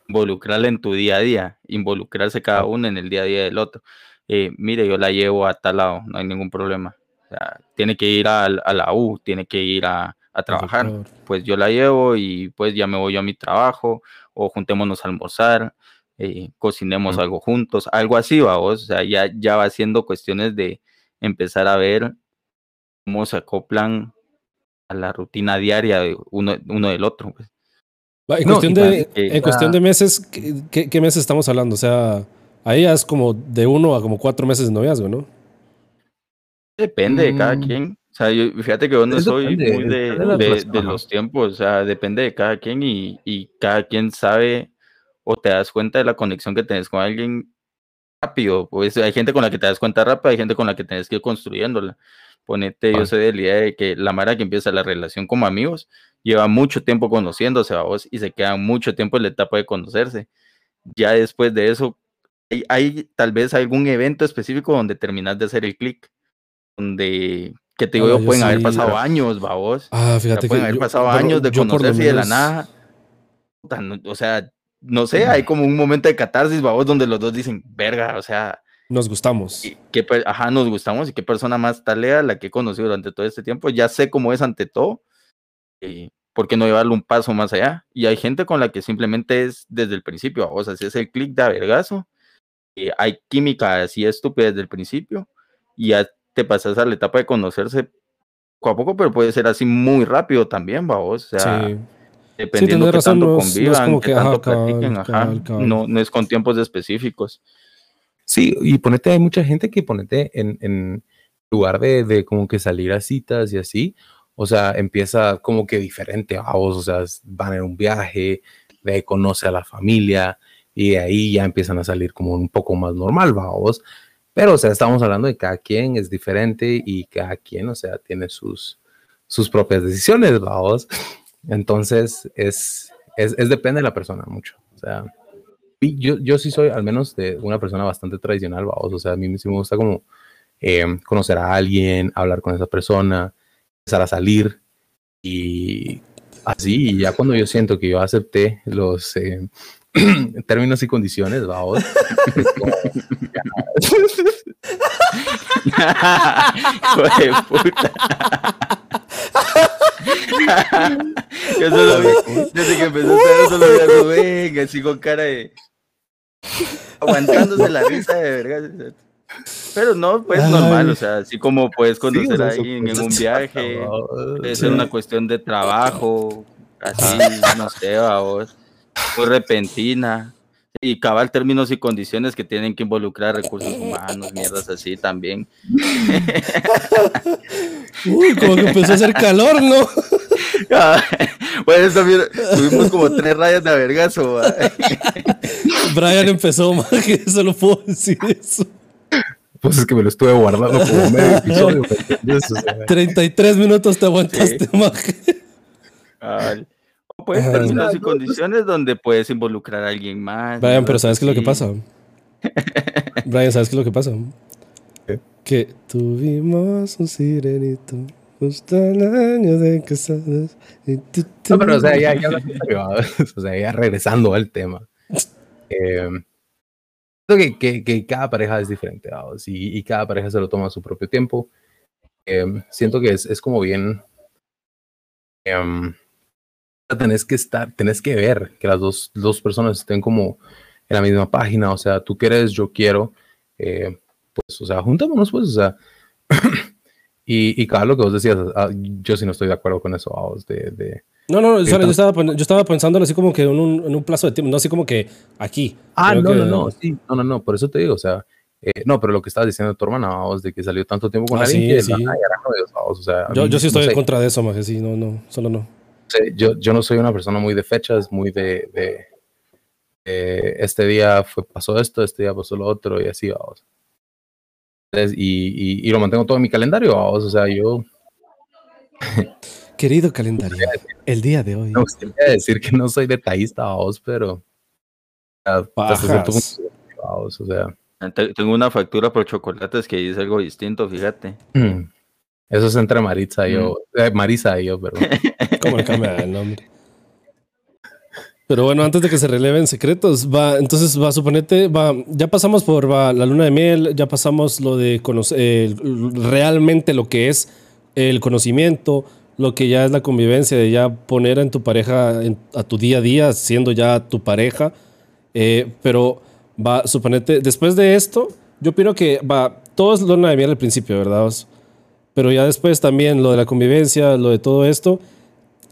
involucrarla en tu día a día, involucrarse cada uno en el día a día del otro. Eh, mire, yo la llevo a tal lado, no hay ningún problema. O sea, tiene que ir al- a, la U, tiene que ir a, a trabajar pues yo la llevo y pues ya me voy yo a mi trabajo o juntémonos a almorzar, eh, cocinemos algo juntos, algo así, vamos, o sea, ya, ya va siendo cuestiones de empezar a ver cómo se acoplan a la rutina diaria de uno, uno del otro. pues. Va, En, No, cuestión, de, también que- en cuestión de meses, ¿qué, qué, qué meses estamos hablando? O sea, ahí ya es como de uno a como cuatro meses de noviazgo, ¿no? Depende de cada Mm. quien. O sea, yo, fíjate que yo no soy depende, muy de, los tiempos, o sea, depende de cada quien y, y cada quien sabe o te das cuenta de la conexión que tenés con alguien rápido. Pues hay gente con la que te das cuenta rápido, hay gente con la que tenés que ir construyéndola. Ponete, yo soy de la idea de que la Mara que empieza la relación como amigos lleva mucho tiempo conociéndose a vos y se quedan mucho tiempo en la etapa de conocerse. Ya después de eso, hay, hay tal vez algún evento específico donde terminas de hacer el clic, donde, que te digo Ah, yo, yo pueden haber pasado años, babos. Ah, O sea, fíjate que. pueden haber yo- pasado años de conocerse y de la nada. O sea, no sé, hay como un momento de catarsis, babos, donde los dos dicen, verga, o sea, Nos gustamos. per- ajá, nos gustamos y qué persona más talea la que he conocido durante todo este tiempo. Ya sé cómo es ante todo. Y ¿Por qué no llevarlo un paso más allá? Y hay gente con la que simplemente es desde el principio. O sea, si es el clic de vergazo, y hay química así estúpida desde el principio, y ya te pasas a la etapa de conocerse poco a poco, pero puede ser así muy rápido también, vamos. O sea, sí. Dependiendo tenés qué razón, tanto no es- no es convivan, como qué que, ajá, tanto platiquen, ajá. cabal, cabal. No, no es con tiempos específicos. Sí, y ponete, hay mucha gente que ponete en, en lugar de, de como que salir a citas y así, o sea, empieza como que diferente a vos, o sea, van en un viaje, de ahí conoce a la familia y de ahí ya empiezan a salir como un poco más normal, vos. Pero, o sea, estamos hablando de cada quien es diferente y cada quien, o sea, tiene sus, sus propias decisiones, vos. Entonces, es, es, es depende de la persona mucho, o sea. Yo, yo sí soy al menos de una persona bastante tradicional, vamos. O sea, a mí sí me gusta como eh, conocer a alguien, hablar con esa persona, empezar a salir y así. Y ya cuando yo siento que yo acepté los eh, <clears throat> términos y condiciones, vamos. <laughs> <laughs> Hijo de puta. <laughs> yo solo vi, desde que empezó a solo vi a Rubén, así con cara de. aguantándose la risa de verga. Pero no, pues Ay. normal, o sea, así como puedes sí, conocer sea, a alguien en un viaje, puede ser una cuestión de trabajo, así, no sé, a vos, muy repentina. Y cabal términos y condiciones que tienen que involucrar <laughs> recursos humanos, mierdas así también. <laughs> Uy, como que empezó a hacer calor, ¿no? <laughs> bueno, también tuvimos como tres rayas de avergazo. Brian empezó, más que solo puedo decir eso. Pues es que me lo estuve guardando como medio episodio. 33 minutos te aguantaste, sí. Pues términos y condiciones donde puedes involucrar a alguien más. Brian, pero ¿sabes qué es lo que pasa? <laughs> Brian, ¿sabes qué es lo que pasa? Que tuvimos un sirenito justo el año de casados. No, pero o sea, ya, ya, <laughs> o sea, ya regresando al tema. Eh, que, que, que, cada pareja es diferente, y, y, cada pareja se lo toma a su propio tiempo. Eh, siento que es, es como bien... Um, tenés que estar, tenés que ver que las dos, dos personas estén como en la misma página, o sea, tú quieres, yo quiero, eh, pues, o sea, juntémonos, pues, o sea, <clears throat> y, y cada lo que vos decías, ah, yo sí no estoy de acuerdo con eso, vos, de, de no, no, yo, estaba, yo estaba pensando así como que en un, en un, plazo de tiempo, no así como que aquí. Ah, no, no, no, sí, no, no, no, por eso te digo, o sea, eh, no, pero lo que estabas diciendo tu hermana, vos, de que salió tanto tiempo con ah, alguien sí, que sí. o sea, yo, yo sí estoy en contra de eso, más sí, no, no, solo no yo, yo no soy una persona muy de fechas, muy de, de, este día fue, pasó esto, este día pasó lo otro y así vamos. Y, y, lo mantengo todo en mi calendario, vamos. O sea, yo. <laughs> Querido calendario, el día de hoy. No, usted decir que no soy detallista, vamos, pero. o sea. Tengo una factura por chocolates que dice algo distinto, fíjate. Mm. Eso es entre Marisa y yo. Mm. Eh, Marisa y yo, pero. <laughs> ¿Cómo cambia el nombre? Pero bueno, antes de que se releven secretos, va, entonces va, suponete, va, ya pasamos por la luna de miel, ya pasamos lo de conocer realmente lo que es el conocimiento, lo que ya es la convivencia, de ya poner en tu pareja a tu día a día, siendo ya tu pareja. Eh, pero va, suponete, después de esto, yo opino que va, todo es luna de miel al principio, ¿verdad? Pero ya después también lo de la convivencia, lo de todo esto,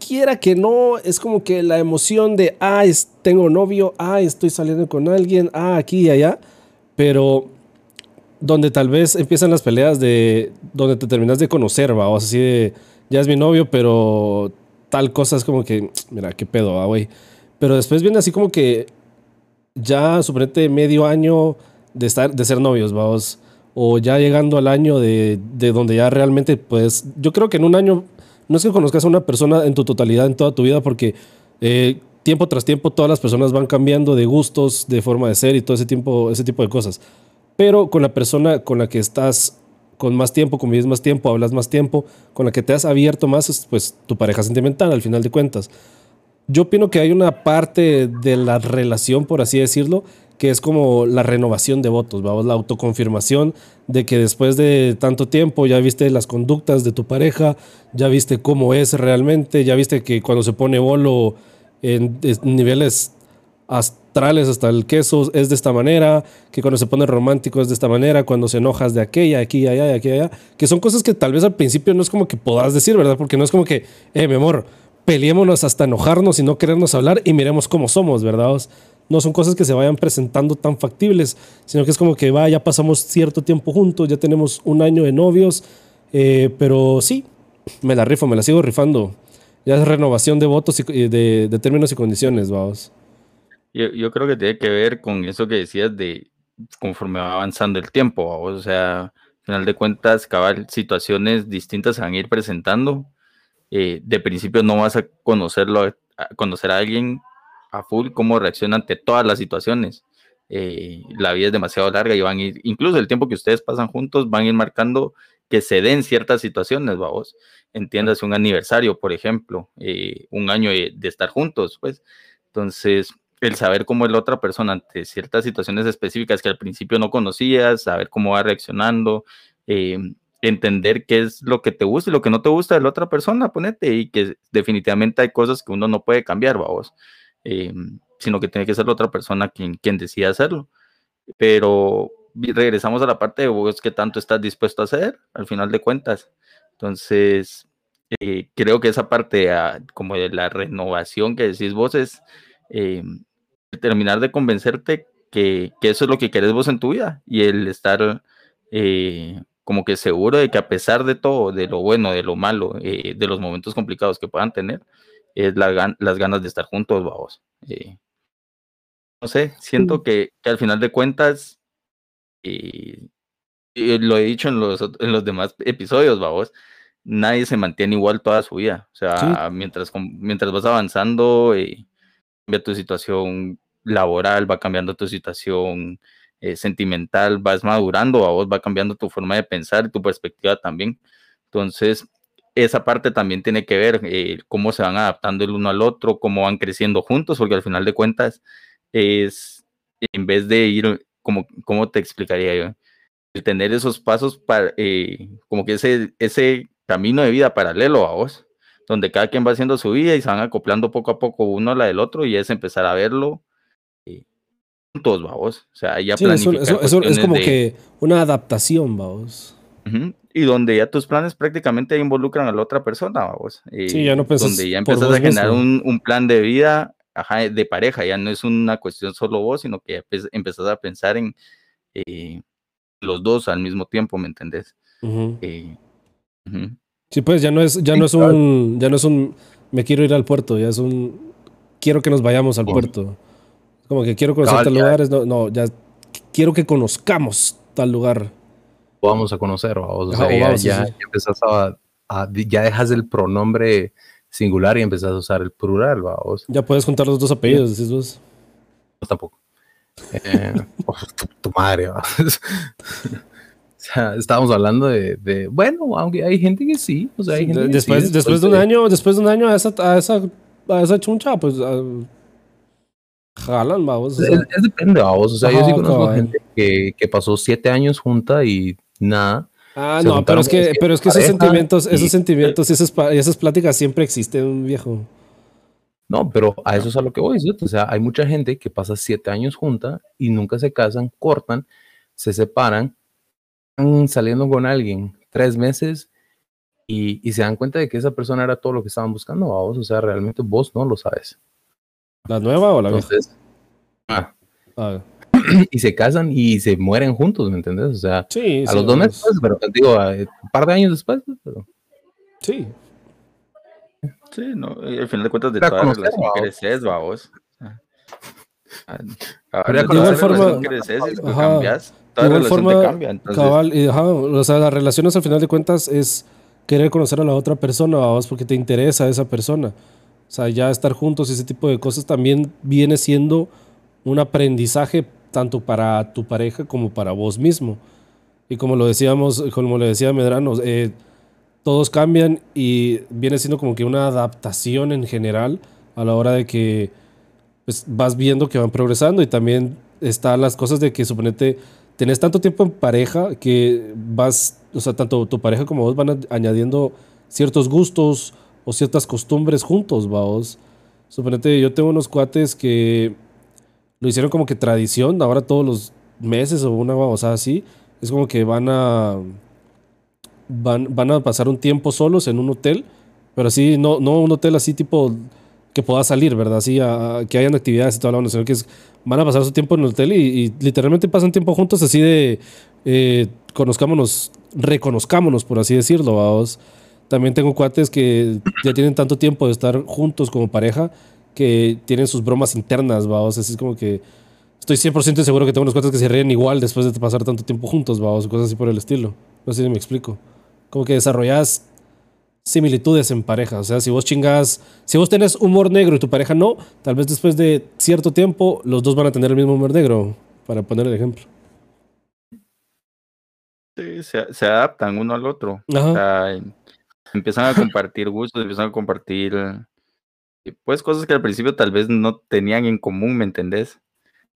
quiera que no, es como que la emoción de, ah, tengo novio, ah, estoy saliendo con alguien, ah, aquí y allá, pero donde tal vez empiezan las peleas de, donde te terminas de conocer, va, o así de, ya es mi novio, pero tal cosa es como que, mira, qué pedo, ah, güey. Pero después viene así como que ya, suponete, medio año de, estar, de ser novios, vamos o ya llegando al año de, de, donde ya realmente, pues, yo creo que en un año no es que conozcas a una persona en tu totalidad en toda tu vida, porque eh, tiempo tras tiempo todas las personas van cambiando de gustos, de forma de ser y todo ese, tiempo, ese tipo de cosas. Pero con la persona con la que estás con más tiempo, convives más tiempo, hablas más tiempo, con la que te has abierto más, pues tu pareja sentimental, al final de cuentas. Yo opino que hay una parte de la relación, por así decirlo, que es como la renovación de votos, vamos, la autoconfirmación de que después de tanto tiempo ya viste las conductas de tu pareja, ya viste cómo es realmente, ya viste que cuando se pone bolo en, niveles astrales hasta el queso es de esta manera, que cuando se pone romántico es de esta manera, cuando se enojas de aquella, aquí, allá, aquí, allá, que son cosas que tal vez al principio no es como que puedas decir, ¿verdad? Porque no es como que, eh, mi amor, peleémonos hasta enojarnos y no querernos hablar y miremos cómo somos, ¿verdad? No son cosas que se vayan presentando tan factibles, sino que es como que va, ya pasamos cierto tiempo juntos, ya tenemos un año de novios, eh, pero sí, me la rifo, me la sigo rifando. Ya es renovación de votos y de, términos y condiciones, vamos. Yo, yo, creo que tiene que ver con eso que decías de conforme va avanzando el tiempo, o sea, al final de cuentas, cabal, situaciones distintas se van a ir presentando. Eh, de principio no vas a conocerlo, a conocer a alguien a full cómo reacciona ante todas las situaciones. Eh, la vida es demasiado larga y van a ir, incluso el tiempo que ustedes pasan juntos, van a ir marcando que se den ciertas situaciones, vamos. Entiéndase un aniversario, por ejemplo, eh, un año de, estar juntos, pues. Entonces, el saber cómo es la otra persona ante ciertas situaciones específicas que al principio no conocías, saber cómo va reaccionando, eh, entender qué es lo que te gusta y lo que no te gusta de la otra persona, ponete, y que definitivamente hay cosas que uno no puede cambiar, vamos. Eh, sino que tiene que ser la otra persona quien, quien decida hacerlo. Pero regresamos a la parte de vos que tanto estás dispuesto a hacer, al final de cuentas. Entonces, eh, creo que esa parte ah, como de la renovación que decís vos es, eh, terminar de convencerte que, que, eso es lo que querés vos en tu vida y el estar eh, como que seguro de que a pesar de todo, de lo bueno, de lo malo, eh, de los momentos complicados que puedan tener, es la, las ganas de estar juntos, vamos. Eh, no sé, siento que, que, al final de cuentas, y lo he dicho en los, en los demás episodios, vamos, nadie se mantiene igual toda su vida. O sea, sí. mientras, mientras vas avanzando, eh, cambia tu situación laboral, va cambiando tu situación eh, sentimental, vas madurando, a vos va cambiando tu forma de pensar y tu perspectiva también. Entonces, esa parte también tiene que ver eh, cómo se van adaptando el uno al otro, cómo van creciendo juntos, porque al final de cuentas es, en vez de ir, como, ¿cómo te explicaría yo? El tener esos pasos para, eh, como que ese, ese camino de vida paralelo a vos, donde cada quien va haciendo su vida y se van acoplando poco a poco uno a la del otro y es empezar a verlo eh, juntos, vamos. O sea, ya sí, eso, eso, eso, es como de, que una adaptación, vamos. Uh -huh, y donde ya tus planes prácticamente involucran a la otra persona, vamos. Eh, sí, ya no pensas Donde ya empiezas a generar un, un, plan de vida ajá, de pareja, ya no es una cuestión solo vos, sino que ya empezás a pensar en eh, los dos al mismo tiempo, ¿me entendés? Uh -huh. eh, Uh -huh. Sí, pues ya no es, ya sí, no es claro. un, ya no es un, me quiero ir al puerto, ya es un, quiero que nos vayamos al puerto. Como que quiero conocer tal lugar, no, no, ya quiero que conozcamos tal lugar. Vamos a conocer, vamos, o sea, Ajá, ya, vamos, ya, sí. ya, empezás a, a, ya dejas el pronombre singular y empezás a usar el plural, vamos. Ya puedes juntar los dos apellidos, decís vos. No, tampoco. Eh, <laughs> oh, tu, tu, madre, <laughs> sea, estábamos hablando de, de, bueno, aunque hay gente que sí, o sea, hay gente después, que sí, después de un año, después de un año a esa, a esa, a esa chuncha, pues a, jalan, vamos. Es, es, depende, vamos, o sea, yo sí conozco gente que, que pasó siete años junta y nada. Ah, no, pero es que, pero es que esos sentimientos, y, esos sentimientos y esas, esas pláticas siempre existen, viejo. No, pero a eso es a lo que voy. O sea, hay mucha gente que pasa siete años junta y nunca se casan, cortan, se separan están saliendo con alguien tres meses y, y, se dan cuenta de que esa persona era todo lo que estaban buscando a vos, o sea, realmente vos no lo sabes. ¿La nueva o la Entonces, ah, ah. <clears throat> Y se casan y se mueren juntos, ¿me entiendes? O sea, sí, a sí, los dos meses, pues, pero digo, un par de años después, pues, pero... Sí. Sí, no, al final de cuentas de toda relación que creces, vos. Ahora, de igual forma, creces y cambias de igual forma, cambia, entonces... cabal, y, ajá, o sea, las relaciones al final de cuentas es querer conocer a la otra persona, vamos, porque te interesa esa persona. O sea, ya estar juntos y ese tipo de cosas también viene siendo un aprendizaje tanto para tu pareja como para vos mismo. Y como lo decíamos, como le decía Medrano, eh, todos cambian y viene siendo como que una adaptación en general a la hora de que pues, vas viendo que van progresando y también están las cosas de que suponete tenés tanto tiempo en pareja que vas, o sea, tanto tu pareja como vos van añadiendo ciertos gustos o ciertas costumbres juntos, vos. Suponete, yo tengo unos cuates que lo hicieron como que tradición, ahora todos los meses o una cosa así, es como que van a van, van a pasar un tiempo solos en un hotel, pero así, no, no un hotel así tipo que pueda salir, ¿verdad? Así, que hayan actividades y toda la onda, sino que es, van a pasar su tiempo en el hotel y, y literalmente pasan tiempo juntos así de eh, conozcámonos, reconozcámonos, por así decirlo, vamos. También tengo cuates que ya tienen tanto tiempo de estar juntos como pareja que tienen sus bromas internas, vamos. Así es como que estoy 100% seguro que tengo unos cuates que se ríen igual después de pasar tanto tiempo juntos, vamos, cosas así por el estilo. No sé si me explico. Como que desarrollas similitudes en pareja. O sea, si vos chingas, si vos tenés humor negro y tu pareja no, tal vez después de cierto tiempo los dos van a tener el mismo humor negro, para poner el ejemplo. Sí, se, se adaptan uno al otro. O sea, empiezan a compartir gustos, empiezan a compartir pues cosas que al principio tal vez no tenían en común, ¿me entendés?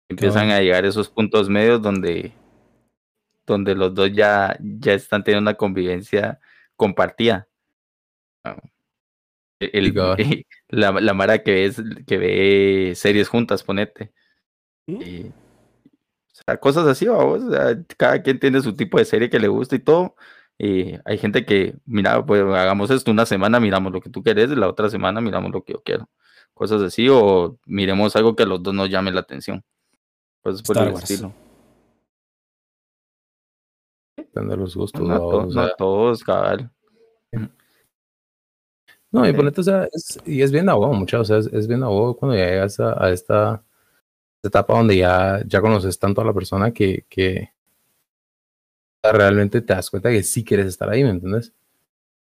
Empiezan a llegar esos puntos medios donde, donde los dos ya, ya están teniendo una convivencia compartida. El, <laughs> la, la, Mara que, es, que ve series juntas, ponete. ¿Mm? Y, o sea, cosas así, vamos. O sea, cada quien tiene su tipo de serie que le gusta y todo. Y hay gente que, mira, pues hagamos esto una semana, miramos lo que tú quieres, y la otra semana miramos lo que yo quiero. cosas así, o miremos algo que a los dos nos llame la atención. Pues por Star el Wars. estilo. Los gustos. No, ¿va? to- O sea, no todos, cabal. No, y ponete, o sea, es, y es bien abogado, muchachos, o sea, es, es bien abogado cuando ya llegas a, a esta etapa donde ya, ya conoces tanto a la persona que, que realmente te das cuenta que sí quieres estar ahí, ¿me entiendes?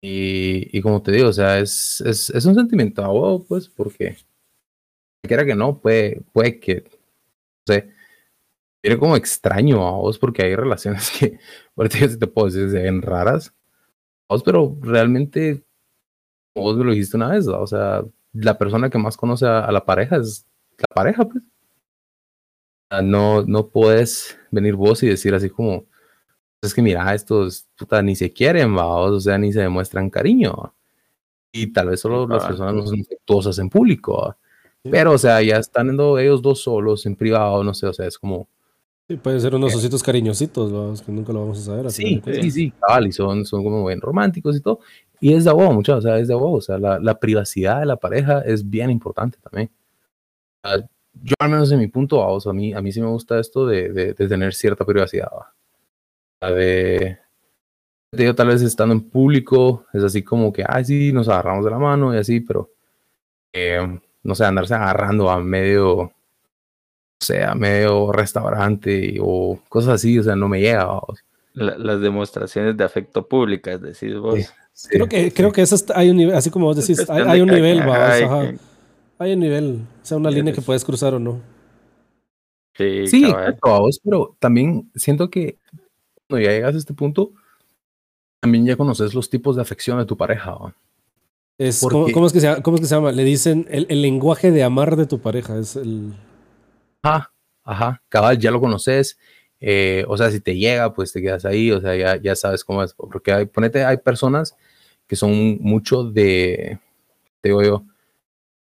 Y, y como te digo, o sea, es, es, es un sentimiento abogado, pues, porque quiera que no, puede, puede que, no sé, viene como extraño a vos, porque hay relaciones <laughs> que, ahorita yo te puedo decir, se ven raras, a vos, pero realmente vos me lo dijiste una vez, ¿va? o sea, la persona que más conoce a, a la pareja es la pareja, pues. No, no puedes venir vos y decir así como, es que mira, estos puta, ni se quieren, ¿va? o sea, ni se demuestran cariño. Y tal vez solo las personas no son afectuosas en público. Pero, o sea, ya están en ellos dos solos, en privado, no sé, o sea, es como, Sí, pueden ser unos ositos cariñositos, vamos, que nunca lo vamos a saber. Sí, sí, sí, cabal, y son, son como bien románticos y todo. Y es de huevo, muchachos, o sea, es de huevo. O sea, la, la privacidad de la pareja es bien importante también. Yo, al menos en mi punto, vamos, a mí, a mí sí me gusta esto de, de, de tener cierta privacidad. ¿va? De, de yo tal vez estando en público, es así como que, ay, sí, nos agarramos de la mano y así, pero eh, no sé, andarse agarrando a medio, o sea, medio restaurante o cosas así, o sea, no me llega. La- las demostraciones de afecto públicas, decís vos. Sí. Sí, Creo que, sí. creo que eso está- hay un nivel, así como vos decís, hay, hay de un cada nivel, vamos, ajá. Hay un nivel, o sea, una línea que Eres- puedes cruzar o no. Sí, Sí, exacto, pero también siento que cuando ya llegas a este punto, también ya conoces los tipos de afección de tu pareja. Es, ¿Por ¿cómo, es que se, llama? ¿Cómo es que se llama? Le dicen el, el lenguaje de amar de tu pareja. Es el. Ajá, ajá, cabal, ya lo conoces. eh, o sea, si te llega, pues te quedas ahí, o sea, ya, ya sabes cómo es. Porque hay, ponete, hay personas que son mucho de, te digo yo,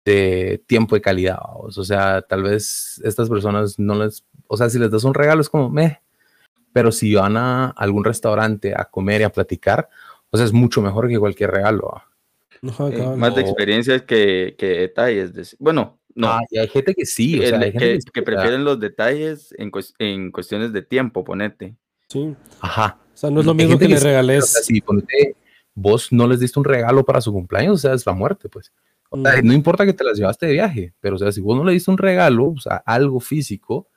de tiempo de calidad. O sea, tal vez estas personas no les, o sea, si les das un regalo es como, meh, pero si van a algún restaurante a comer y a platicar, o sea, es mucho mejor que cualquier regalo. Ajá, Eh, más de No. experiencias que, que detalles. dec- Bueno, no. Ah, y hay gente que sí, o sea, el- hay gente que, que, prefieren los detalles en, cues- en cuestiones de tiempo, ponete. Sí. Ajá. O sea, no es lo mismo que le regales. O sea, si ponete, vos no les diste un regalo para su cumpleaños, o sea, es la muerte, pues. O sea, Mm. no importa que te las llevaste de viaje, pero o sea, si vos no le diste un regalo, o sea, algo físico,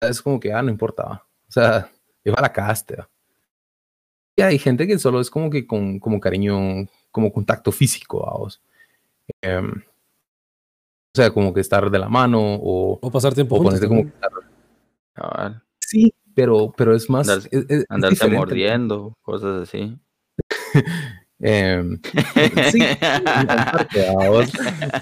es como que, ah, no importa. O sea, lleva la cagaste. ¿va? Y hay gente que solo es como que con como cariño, como contacto físico, vamos. Em, o sea, como que estar de la mano o, O pasar tiempo o juntos. ponerte como que estar-. Sí, pero, pero es más. Andarse- es- es- Andarse mordiendo, cosas así. <laughs> Em, sí, <laughs> parte.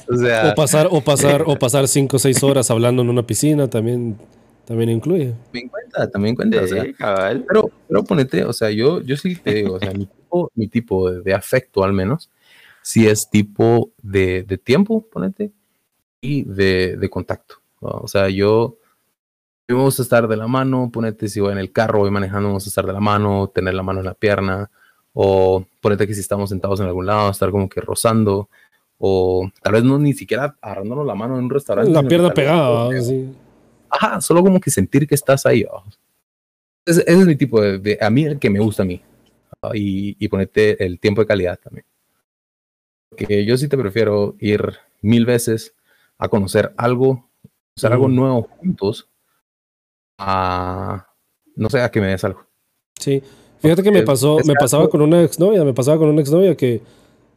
O sea, O pasar, o pasar, o <laughs> pasar cinco o seis horas hablando en una piscina también, también incluye. también cuenta, también cuenta. o sea, Sí, cabal. pero, pero ponete, o sea, yo, yo sí te digo, o sea, mi tipo, mi tipo de, de afecto al menos, sí es tipo de, de tiempo, ponete, y de, de contacto. ¿no? O sea, yo, yo me gusta estar de la mano, ponete, si voy en el carro, voy manejando, me gusta estar de la mano, tener la mano en la pierna, o ponete que si estamos sentados en algún lado, estar como que rozando, o tal vez no ni siquiera agarrándonos la mano en un restaurante. La pierna pegada. Sí. Ajá, solo como que sentir que estás ahí. ¿va? Ese, ese es mi tipo de, de- a mí el que me gusta a mí. ¿va? Y, y ponerte el tiempo de calidad también. Porque yo sí te prefiero ir mil veces a conocer algo, hacer algo Mm. nuevo juntos, a no sé, a que me des algo. Sí. Fíjate que me pasó, me pasaba algo- con una exnovia, me pasaba con una exnovia que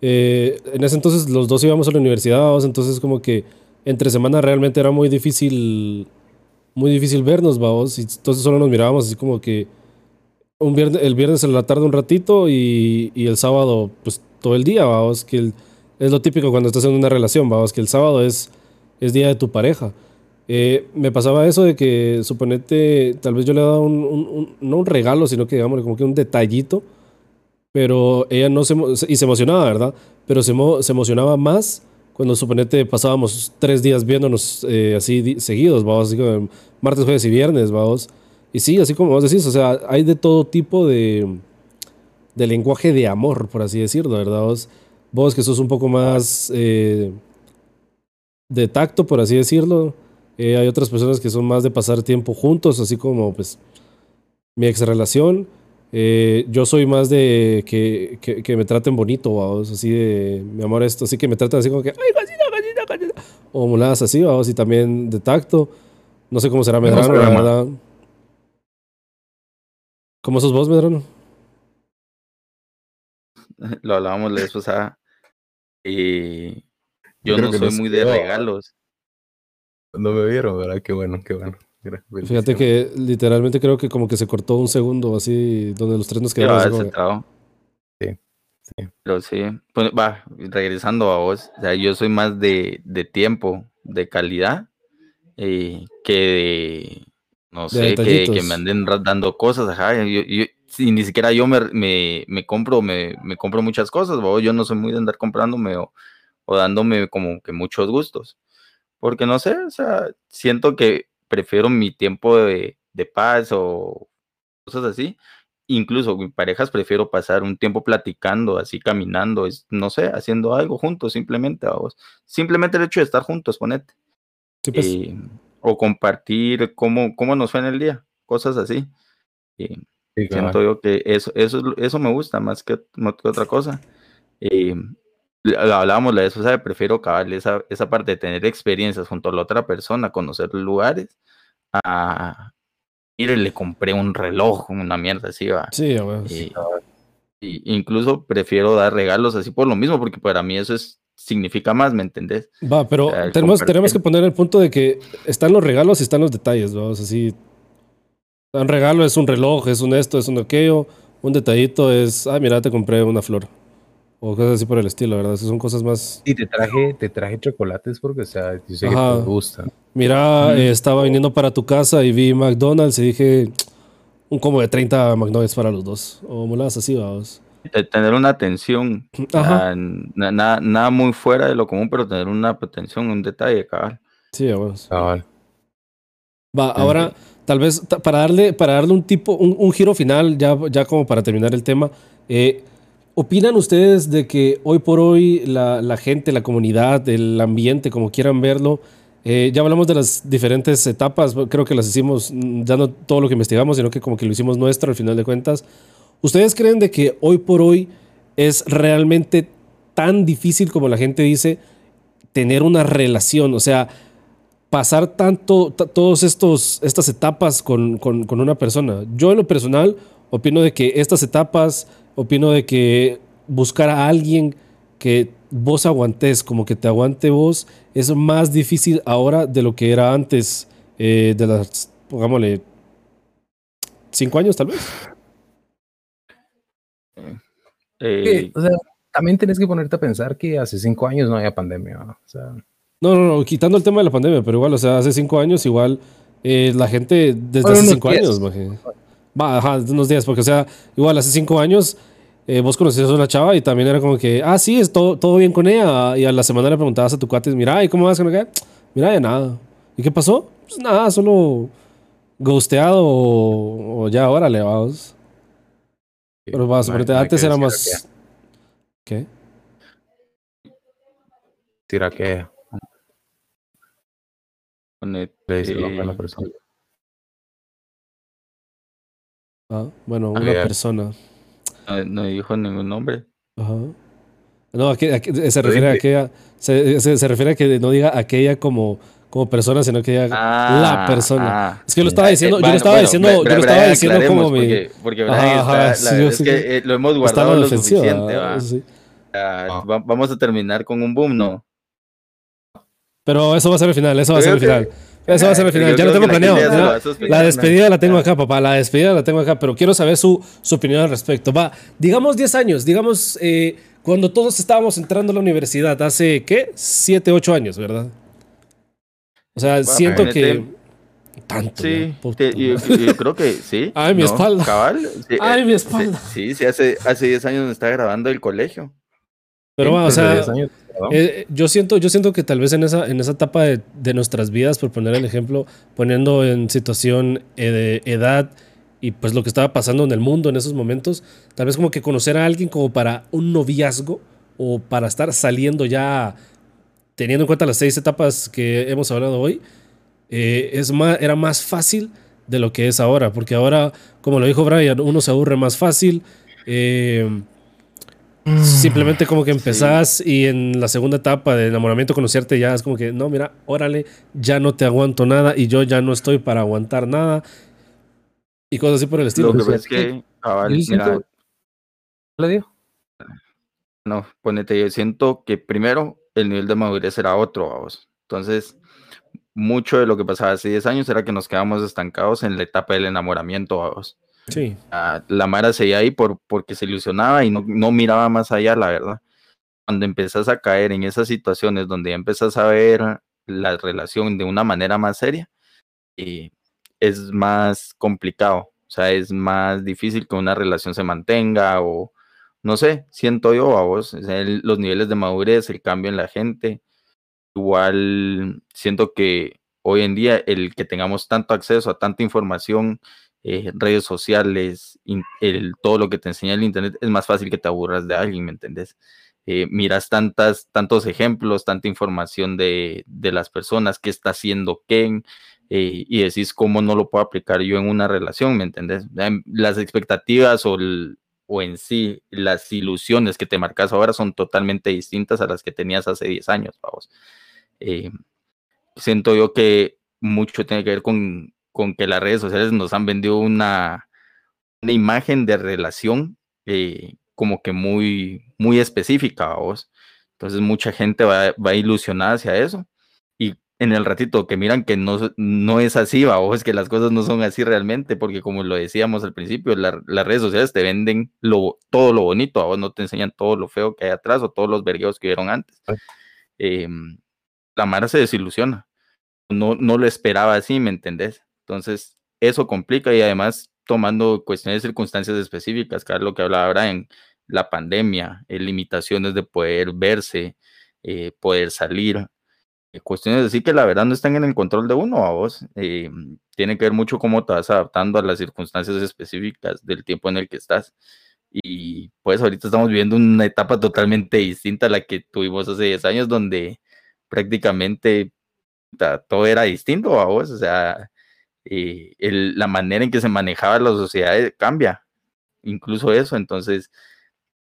eh, en ese entonces los dos íbamos a la universidad, entonces como que entre semana realmente era muy difícil, muy difícil vernos, vamos, y entonces solo nos mirábamos así como que un viernes, el viernes en la tarde un ratito y, y el sábado pues todo el día, vamos, que el- es lo típico cuando estás en una relación, vamos, que el sábado es, es día de tu pareja. Eh, me pasaba eso de que, suponete, tal vez yo le daba un, un- un- no un regalo, sino que digamos como que un detallito, pero ella no se, y se emocionaba, ¿verdad? Pero se, se emocionaba más cuando, suponete, pasábamos tres días viéndonos eh, así seguidos, vamos, así como martes, jueves y viernes, vamos. Y sí, así como vos decís, o sea, hay de todo tipo de, de lenguaje de amor, por así decirlo, ¿verdad? Vos, vos que sos un poco más... eh, de tacto, por así decirlo. Eh, hay otras personas que son más de pasar tiempo juntos, así como pues mi ex relación. Eh, yo soy más de que, que, que me traten bonito, vamos, así de mi amor esto, así que me tratan así como que, ay, gallina, gallina, gallina. O muladas así, vamos, y también de tacto. No sé cómo será Medrano, la verdad. ¿Cómo sos vos, Medrano? <laughs> Lo hablábamos la vez pasada. Y yo creo no soy muy de regalos. No me vieron, ¿verdad? Qué bueno, qué bueno. Fíjate que literalmente creo que como que se cortó un segundo así, donde los tres nos quedamos. Como que-. Sí, sí. Pero sí, pues, va, regresando a vos, o sea, yo soy más de, de tiempo, de calidad, eh, que de, no sé, que, que detallitos. me anden dando cosas, ajá, yo, yo- si ni siquiera yo me, me, me compro, me, me compro muchas cosas, ¿va? yo no soy muy de andar comprándome o, o dándome como que muchos gustos, porque no sé, o sea, siento que prefiero mi tiempo de, de paz o cosas así, incluso con parejas prefiero pasar un tiempo platicando, así caminando, es, no sé, haciendo algo juntos, simplemente, vamos. Simplemente el hecho de estar juntos, ponete. Sí, pues, eh, o compartir cómo, cómo nos fue en el día, cosas así. Eh, Sí, siento yo que eso, eso, eso me gusta más que, más que otra cosa. Eh, hablábamos de eso, ¿sabe? Prefiero cabal esa, esa parte de tener experiencias junto a la otra persona, conocer lugares, a mire, le compré un reloj, una mierda así, va. sí, huevos. Y, y incluso prefiero dar regalos así por lo mismo, porque para mí eso es, significa más, ¿me entendés? Va, pero tenemos, tenemos que poner el punto de que están los regalos y están los detalles, vamos, así. Un regalo es un reloj, es un esto, es un aquello. Un detallito es, ah, mira, te compré una flor. O cosas así por el estilo, ¿verdad? Esas son cosas más... Y te traje, te traje chocolates porque, o sea, yo sé que te gustan. Mira, eh, estaba viniendo para tu casa y vi McDonald's y dije, un combo de 30 McNuggets para los dos. O moladas así, vamos. Tener una atención, Ajá. na- nada, nada muy fuera de lo común, pero tener una atención, un detalle, cabal. Sí, vamos. Cabal. Va, ahora, tal vez para darle, para darle un tipo, un, un giro final, ya, ya como para terminar el tema, eh, ¿opinan ustedes de que hoy por hoy la, gente, la comunidad, el ambiente, como quieran verlo, eh, ya hablamos de las diferentes etapas, creo que las hicimos, mm, ya no todo lo que investigamos, sino que como que lo hicimos nuestro al final de cuentas. ¿Ustedes creen de que hoy por hoy es realmente tan difícil como la gente dice tener una relación? O sea, pasar tanto, estos, estas etapas con- con una persona. Yo en lo personal opino de que estas etapas, opino de que buscar a alguien que vos aguantes, como que te aguante vos, es más difícil ahora de lo que era antes eh, de las, pongámosle, cinco años tal vez. Eh, Sí, o sea, también tenés que ponerte a pensar que hace cinco años no había pandemia. ¿no? O sea, No, no, no, quitando el tema de la pandemia, pero igual, o sea, hace cinco años igual eh, la gente desde Bueno, hace cinco años, maje. Va, ajá, unos días, porque o sea, igual hace cinco años eh, vos conocías a una chava y también era como que, ah, sí, es todo, todo bien con ella. Y a la semana le preguntabas a tu cuate, mira, ¿y cómo vas con acá? Mira, ya nada. ¿Y qué pasó? Pues nada, solo ghosteado o, o ya, órale, vamos. Pero va, no no antes que era más... ¿Qué? Tira que pone- le dice la eh, persona. Ah, bueno, Ah, una ya. persona. no, no dijo ningún nombre. Ajá. No, aqu- aqu- se refiere a aquella. Se, se- se refiere a que no diga aquella como, como persona, sino que diga la persona. ah. es que yo lo estaba diciendo, yo Bueno, lo estaba bueno, diciendo, Bra- yo lo estaba Brian, diciendo como aclaremos, mi. Porque, porque Brian Ajá, está, ajá, la sí, verdad es sí que que- eh, lo hemos guardado lo defensiva. suficiente, va. sí. Ah, Ah. va- Vamos a terminar con un boom, ¿no? Pero eso va a ser el final, eso va a ser Yo el creo final. Eso va a ser el Yo final. Ya lo tengo la planeado. La despedida la tengo acá, papá. La despedida la tengo acá, pero quiero saber su, su opinión al respecto. Va, digamos 10 años, digamos eh, cuando todos estábamos entrando a la universidad, hace, ¿qué? 7, 8 años, ¿verdad? O sea, siento que... Tanto. Sí, ya, puta te- yo, creo que sí. <laughs> Ay, mi ¿no? espalda. Cabal. sí, <laughs> Ay, eh, mi sí, espalda. Sí, sí, hace, hace 10 años me estaba grabando el colegio. Pero va, o sea, 10 años. Eh, yo, siento, yo siento que tal vez en esa, en esa etapa de, nuestras vidas, por poner el ejemplo, poniendo en situación eh, de edad y pues lo que estaba pasando en el mundo en esos momentos, tal vez como que conocer a alguien como para un noviazgo o para estar saliendo ya teniendo en cuenta las seis etapas que hemos hablado hoy, eh, es más, era más fácil de lo que es ahora, porque ahora, como lo dijo Brian, uno se aburre más fácil. Eh, mm. simplemente como que empezás y en la segunda etapa de enamoramiento, conocerte ya es como que, no, mira, órale, ya no te aguanto nada y yo ya no estoy para aguantar nada. Y cosas así por el estilo. Lo que es que, mira, ¿Le digo? No, ponete, yo siento que primero el nivel de madurez era otro, vamos. Entonces, mucho de lo que pasaba hace 10 años era que nos quedamos estancados en la etapa del enamoramiento, vamos. Sí. Ah, la Mara seguía ahí por, porque se ilusionaba y no, no miraba más allá, la verdad. Cuando empezás a caer en esas situaciones donde empezás a ver la relación de una manera más seria, y es más complicado. O sea, es más difícil que una relación se mantenga o, no sé, siento yo a vos, los niveles de madurez, el cambio en la gente. Igual siento que hoy en día el que tengamos tanto acceso a tanta información, eh, redes sociales, el, todo lo que te enseña el Internet, es más fácil que te aburras de alguien, ¿me entendés? Eh, miras tantas, tantos ejemplos, tanta información de, de las personas, qué está haciendo Ken, eh, y decís cómo no lo puedo aplicar yo en una relación, ¿me entendés? Las expectativas o el, o en sí las ilusiones que te marcas ahora son totalmente distintas a las que tenías hace 10 años, vamos. Eh, siento yo que mucho tiene que ver con, con, que las redes sociales nos han vendido una, una imagen de relación eh, como que muy, muy específica, vamos. Entonces mucha gente va, va ilusionada hacia eso en el ratito que miran que no, no es así, va, o es que las cosas no son así realmente, porque como lo decíamos al principio, las redes sociales te venden lo, todo lo bonito, a vos no te enseñan todo lo feo que hay atrás o todos los vergueos que vieron antes. Em, la Mara se desilusiona, no, no lo esperaba así, ¿me entendés? Entonces, eso complica y además tomando cuestiones de circunstancias específicas, es lo que hablaba Brian, la pandemia, eh, limitaciones de poder verse, eh, poder salir, eh, cuestiones así que la verdad no están en el control de uno a vos. Eh, tiene que ver mucho cómo te vas adaptando a las circunstancias específicas del tiempo en el que estás. Y pues ahorita estamos viviendo una etapa totalmente distinta a la que tuvimos hace 10 años, donde prácticamente todo era distinto a vos. O sea, eh, la manera en que se manejaba la sociedad cambia, incluso eso. Entonces,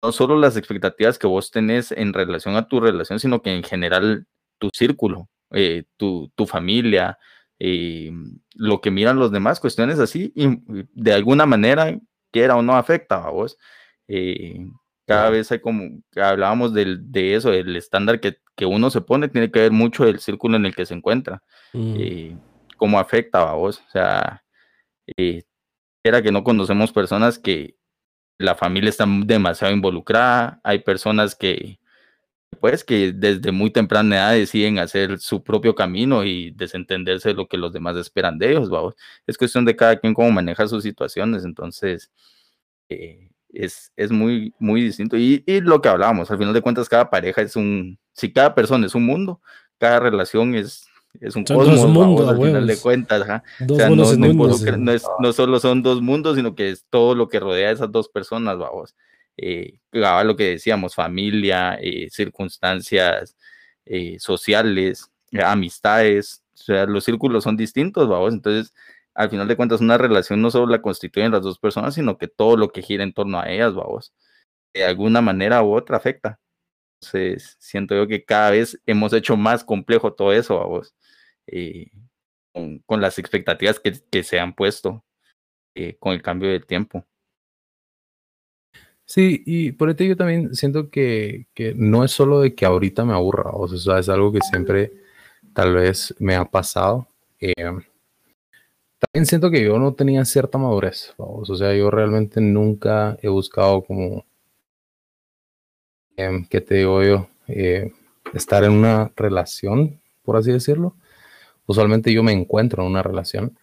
no solo las expectativas que vos tenés en relación a tu relación, sino que en general tu círculo, eh, tu, tu, familia, eh, lo que miran los demás, cuestiones así, y de alguna manera, quiera o no, afecta a vos. Eh, cada vez hay como, hablábamos del, de eso, el estándar que, que, uno se pone tiene que ver mucho el círculo en el que se encuentra, mm. Cómo afecta a vos. O sea, era que no conocemos personas que la familia está demasiado involucrada, hay personas que pues que desde muy temprana edad deciden hacer su propio camino y desentenderse de lo que los demás esperan de ellos, vamos. Es cuestión de cada quien cómo maneja sus situaciones, entonces eh, es, es, muy, muy distinto. Y, y, lo que hablábamos, al final de cuentas, cada pareja es un, si cada persona es un mundo, cada relación es, es un cosmos, mundos, al final de cuentas, o sea, no, no, no, es, no, solo son dos mundos, sino que es todo lo que rodea a esas dos personas, vamos eh, lo que decíamos, familia, eh, circunstancias eh, sociales, eh, amistades, o sea, los círculos son distintos, vamos, entonces, al final de cuentas, una relación no solo la constituyen las dos personas, sino que todo lo que gira en torno a ellas, vamos, de alguna manera u otra afecta. Entonces, siento yo que cada vez hemos hecho más complejo todo eso, vamos, con, con, las expectativas que, se han puesto con el cambio del tiempo. Sí, y por eso yo también siento que, no es solo de que ahorita me aburra, o sea, es algo que siempre tal vez me ha pasado. Eh, también siento que yo no tenía cierta madurez, o sea, yo realmente nunca he buscado como, eh, ¿qué te digo yo? Eh, estar en una relación, por así decirlo. Usualmente yo me encuentro en una relación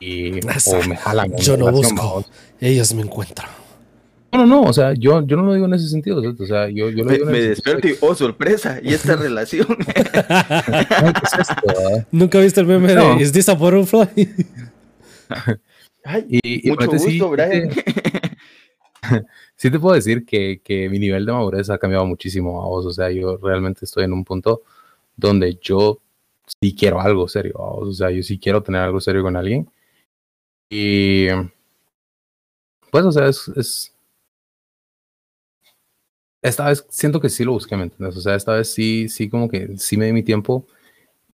y o me jalan. Yo no busco, ellos me encuentran. No, no, no, o sea, yo, yo no lo digo en ese sentido, O sea, yo, yo lo me, digo me despierto y, oh, sorpresa, ¿y esta relación? <laughs> Nunca viste el meme de ¿Is this a butterfly? <laughs> Ay, y, mucho gusto, sí, Brian. <laughs> Sí, te puedo decir que, que, mi nivel de madurez ha cambiado muchísimo a vos, o sea, yo realmente estoy en un punto donde yo sí quiero algo serio, o sea, yo sí quiero tener algo serio con alguien. Y pues, o sea, es, es esta vez siento que sí lo busqué, ¿me entiendes? O sea, esta vez sí, sí como que sí me di mi tiempo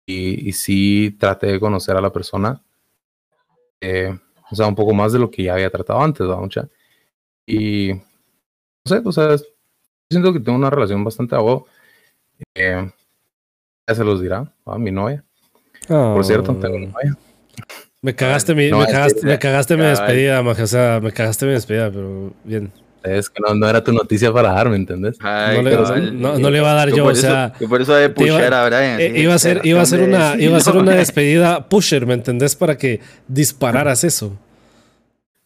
y, y sí traté de conocer a la persona. Eh, o sea, un poco más de lo que ya había tratado antes, ¿verdad? Mucha. Y, no sé, o sea, siento que tengo una relación bastante abajo. Eh, ya se los dirá a mi novia. Por cierto, tengo una novia. Me cagaste mi, me cagaste, me cagaste mi despedida, maje. O sea, me cagaste mi despedida, pero bien. Es que no, no, era tu noticia para dar, ¿me entiendes? no, le, no, no, le, iba a dar yo, o sea. Por eso de pusher a Brian. Eh, iba a ser, iba a ser una, iba a ser una <laughs> despedida pusher, ¿me entendés? Para que dispararas eso.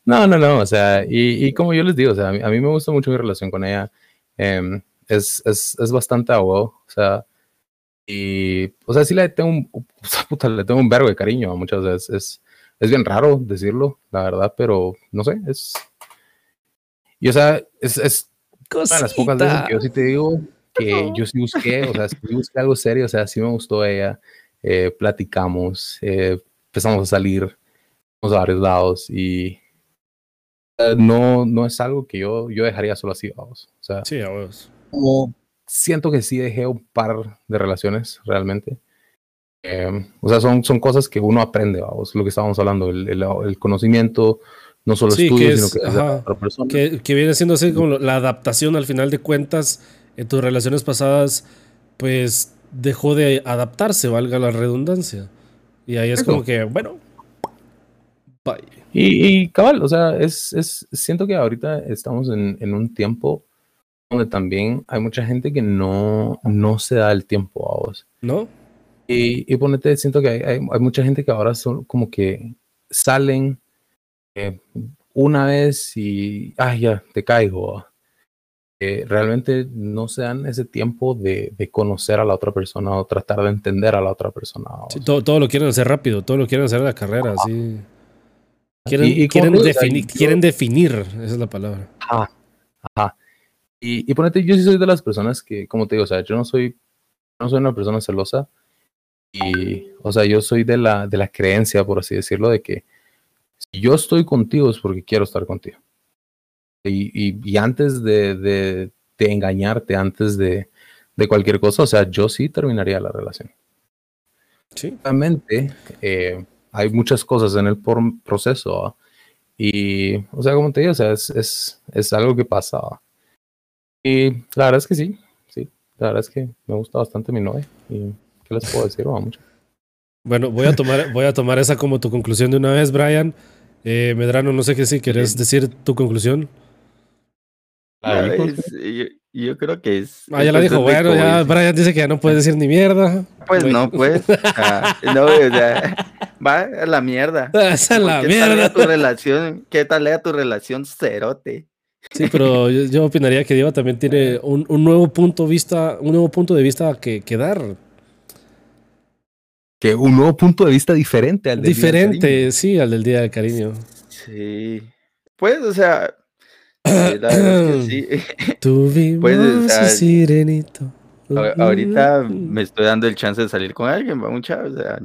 No, no, no, o sea, y, y como yo les digo, o sea, a mí, a mí, me gusta mucho mi relación con ella. Eh, es, es, es, bastante agua, o sea, y, o sea, sí le tengo un, <laughs> puta, le tengo un verbo de cariño muchas veces. Es, es bien raro decirlo, la verdad, pero no sé, es, y o sea, es, es una de las pocas veces que yo sí te digo que yo sí busqué, o sea, sí busqué algo serio, o sea, sí me gustó ella, eh, platicamos, eh, empezamos a salir, a varios lados y no, no es algo que yo, yo dejaría solo así, vamos. O sea, sí, vamos. Como siento que sí dejé un par de relaciones realmente. Eh, o sea, son, son cosas que uno aprende, vamos, lo que estábamos hablando, el, el, el conocimiento, no solo sí, estudios, que sino que, que, viene siendo así como la adaptación al final de cuentas en tus relaciones pasadas, pues dejó de adaptarse, valga la redundancia. Y ahí es como que, bueno, bye. Y, y cabal, o sea, es, es, siento que ahorita estamos en, en, un tiempo donde también hay mucha gente que no, no se da el tiempo a vos. ¿No? Y, y ponete, siento que hay, hay, hay mucha gente que ahora son como que salen una vez y, ay, ya, te caigo. Eh, realmente no se dan ese tiempo de, de, conocer a la otra persona o tratar de entender a la otra persona. Sí, todo, todo, lo quieren hacer rápido, todo lo quieren hacer en la carrera, sí. Quieren, y, y quieren, defini quieren, definir, esa es la palabra. Ajá, ajá. Y, y ponete, yo sí soy de las personas que, como te digo, o sea, yo no soy, no soy una persona celosa y, o sea, yo soy de la, de la creencia, por así decirlo, de que si yo estoy contigo es porque quiero estar contigo. Y, y, antes de, de, de, engañarte, antes de, de, cualquier cosa, o sea, yo sí terminaría la relación. Sí. Obviamente, eh, hay muchas cosas en el proceso. ¿ah? Y, o sea, como te digo, o sea, es, es, es algo que pasa. ¿ah? Y la verdad es que sí, sí. La verdad es que me gusta bastante mi novia. ¿Y qué les puedo decir? Va mucho. Bueno, voy a tomar, voy a tomar esa como tu conclusión de una vez, Brian. Eh, Medrano, no sé qué si quieres decir tu conclusión. Ah, es, yo, yo, creo que es. Ah, ya la dijo. Bueno, ya Brian dice que ya no puedes decir ni mierda. Pues bueno. no, pues. Ah, <laughs> no, o sea, va a la mierda. <laughs> Es a la ¿Qué mierda. Tal tu relación, ¿Qué tal lea tu relación cerote? Sí, pero <laughs> yo, yo opinaría que Diego también tiene un, un, nuevo punto vista, un nuevo punto de vista que, que dar que un nuevo punto de vista diferente al del Diferente, día del sí, al del Día del Cariño. Sí. Pues, o sea, la verdad es que sí. <coughs> Tuvimos pues, o sea, sirenito. Ahorita me estoy dando el chance de salir con alguien, va mucha, o sea,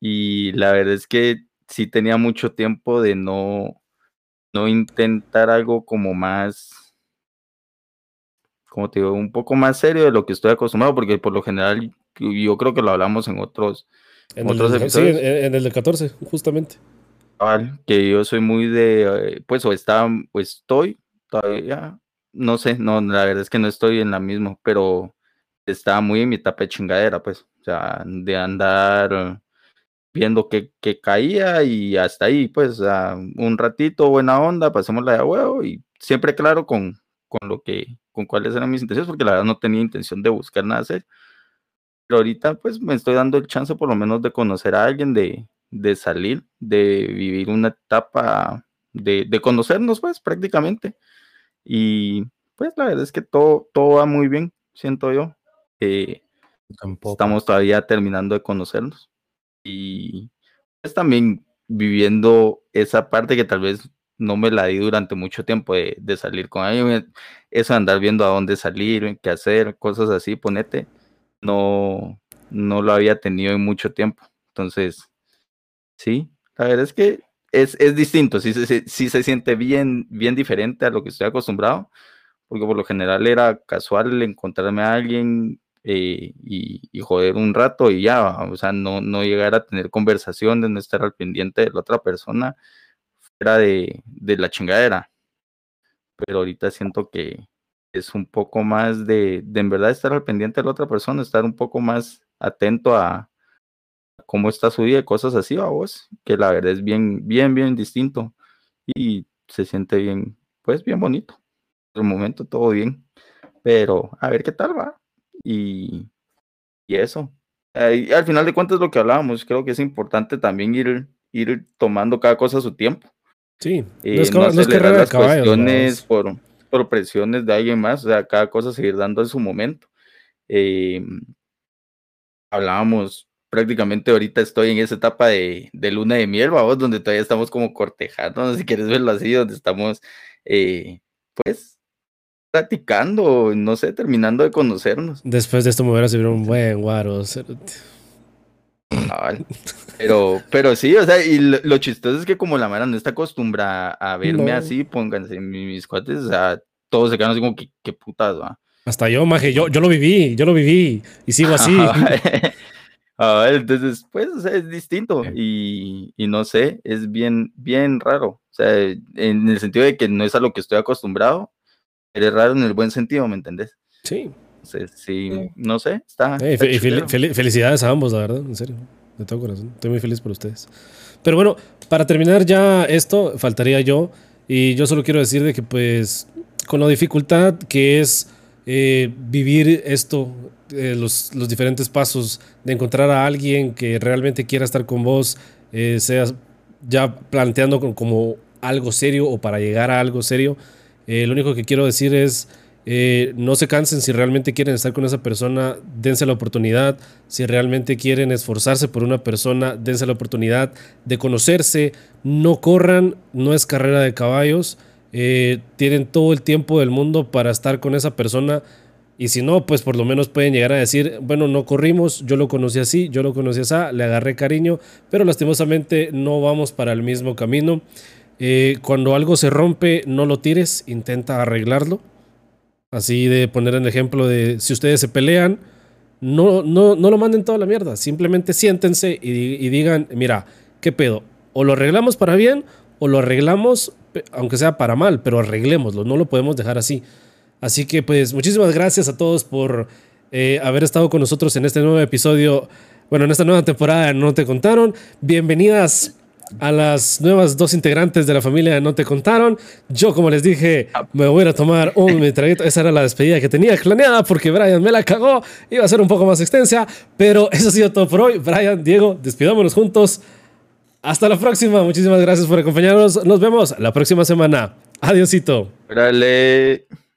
y la verdad es que sí tenía mucho tiempo de no, no intentar algo como más, como te digo, un poco más serio de lo que estoy acostumbrado, porque por lo general yo creo que lo hablamos en otros, en otros el, episodios. Sí, en, en, el de 14, justamente. Que yo soy muy de, pues, o está, o estoy todavía, no sé, no, la verdad es que no estoy en la misma, pero estaba muy en mi etapa de chingadera, pues, o sea, de andar viendo que, que caía y hasta ahí, pues, un ratito, buena onda, pasemos la de huevo y siempre claro con, con lo que, con cuáles eran mis intenciones, porque la verdad no tenía intención de buscar nada serio pero ahorita pues me estoy dando el chance por lo menos de conocer a alguien, de, de salir, de vivir una etapa, de, de, conocernos pues prácticamente. Y pues la verdad es que todo, todo va muy bien, siento yo. Eh, estamos todavía terminando de conocernos. Y pues también viviendo esa parte que tal vez no me la di durante mucho tiempo de, de salir con alguien, eso de andar viendo a dónde salir, qué hacer, cosas así, ponete no, no lo había tenido en mucho tiempo. Entonces, sí, la verdad es que es, es distinto, sí, sí, se siente bien, bien diferente a lo que estoy acostumbrado, porque por lo general era casual encontrarme a alguien eh, y, joder un rato y ya, o sea, no, no llegar a tener conversaciones, no estar al pendiente de la otra persona fuera de, de la chingadera. Pero ahorita siento que es un poco más de, de en verdad estar al pendiente de la otra persona, estar un poco más atento a, cómo está su vida, cosas así, a vos, que la verdad es bien, bien, bien distinto y se siente bien, pues bien bonito. el momento todo bien, pero a ver qué tal va. Y, y eso. al final de cuentas, lo que hablábamos, creo que es importante también ir, ir tomando cada cosa a su tiempo. Sí, eh, no es, no es carrera de caballos, por, por presiones de alguien más, o sea, cada cosa seguir dando en su momento. Eh, hablábamos prácticamente ahorita estoy en esa etapa de, luna de miel, vamos, donde todavía estamos como cortejando, <laughs> si quieres verlo así, donde estamos, eh, pues, platicando, no sé, terminando de conocernos. Después de esto me hubiera sido un buen guaro. pero, pero sí, o sea, y lo, chistoso es que como la Mara no está acostumbrada a verme así, pónganse mis cuates, o sea, todos se quedan así como, que qué putas, va? Hasta yo, maje, yo, yo lo viví, yo lo viví y sigo así. <laughs> Ah, entonces, pues, o sea, es distinto y, y, no sé, es bien, bien raro. O sea, en el sentido de que no es a lo que estoy acostumbrado, pero es raro en el buen sentido, ¿me entendés? Sí. Entonces, sí, no sé, está. felicidades a ambos, la verdad, en serio, de todo corazón. Estoy muy feliz por ustedes. Pero bueno, para terminar ya esto, faltaría yo, y yo solo quiero decir de que, pues, con la dificultad que es eh, vivir esto eh, los, los, diferentes pasos de encontrar a alguien que realmente quiera estar con vos, eh, sea ya planteando como, algo serio o para llegar a algo serio. Eh, lo único que quiero decir es, no se cansen si realmente quieren estar con esa persona, dense la oportunidad. Si realmente quieren esforzarse por una persona, dense la oportunidad de conocerse. No corran, no es carrera de caballos. tienen todo el tiempo del mundo para estar con esa persona y si no, pues por lo menos pueden llegar a decir, bueno, no corrimos, yo lo conocí así, yo lo conocí así, le agarré cariño, pero lastimosamente no vamos para el mismo camino. Eh, cuando algo se rompe, no lo tires, intenta arreglarlo. Así de poner el ejemplo de si ustedes se pelean, no, no, no lo manden toda la mierda, simplemente siéntense y, y digan, mira, ¿qué pedo? O lo arreglamos para bien o lo arreglamos, aunque sea para mal, pero arreglémoslo, no lo podemos dejar así. Así que pues muchísimas gracias a todos por eh, haber estado con nosotros en este nuevo episodio, bueno, en esta nueva temporada de No Te Contaron. Bienvenidas a las nuevas dos integrantes de la familia de No Te Contaron. Yo, como les dije, me voy a tomar un <laughs> mitraguito. Esa era la despedida que tenía planeada porque Brian me la cagó. Iba a ser un poco más extensa, pero eso ha sido todo por hoy. Brian, Diego, despidámonos juntos. Hasta la próxima. Muchísimas gracias por acompañarnos. Nos vemos la próxima semana. Adiósito. Dale.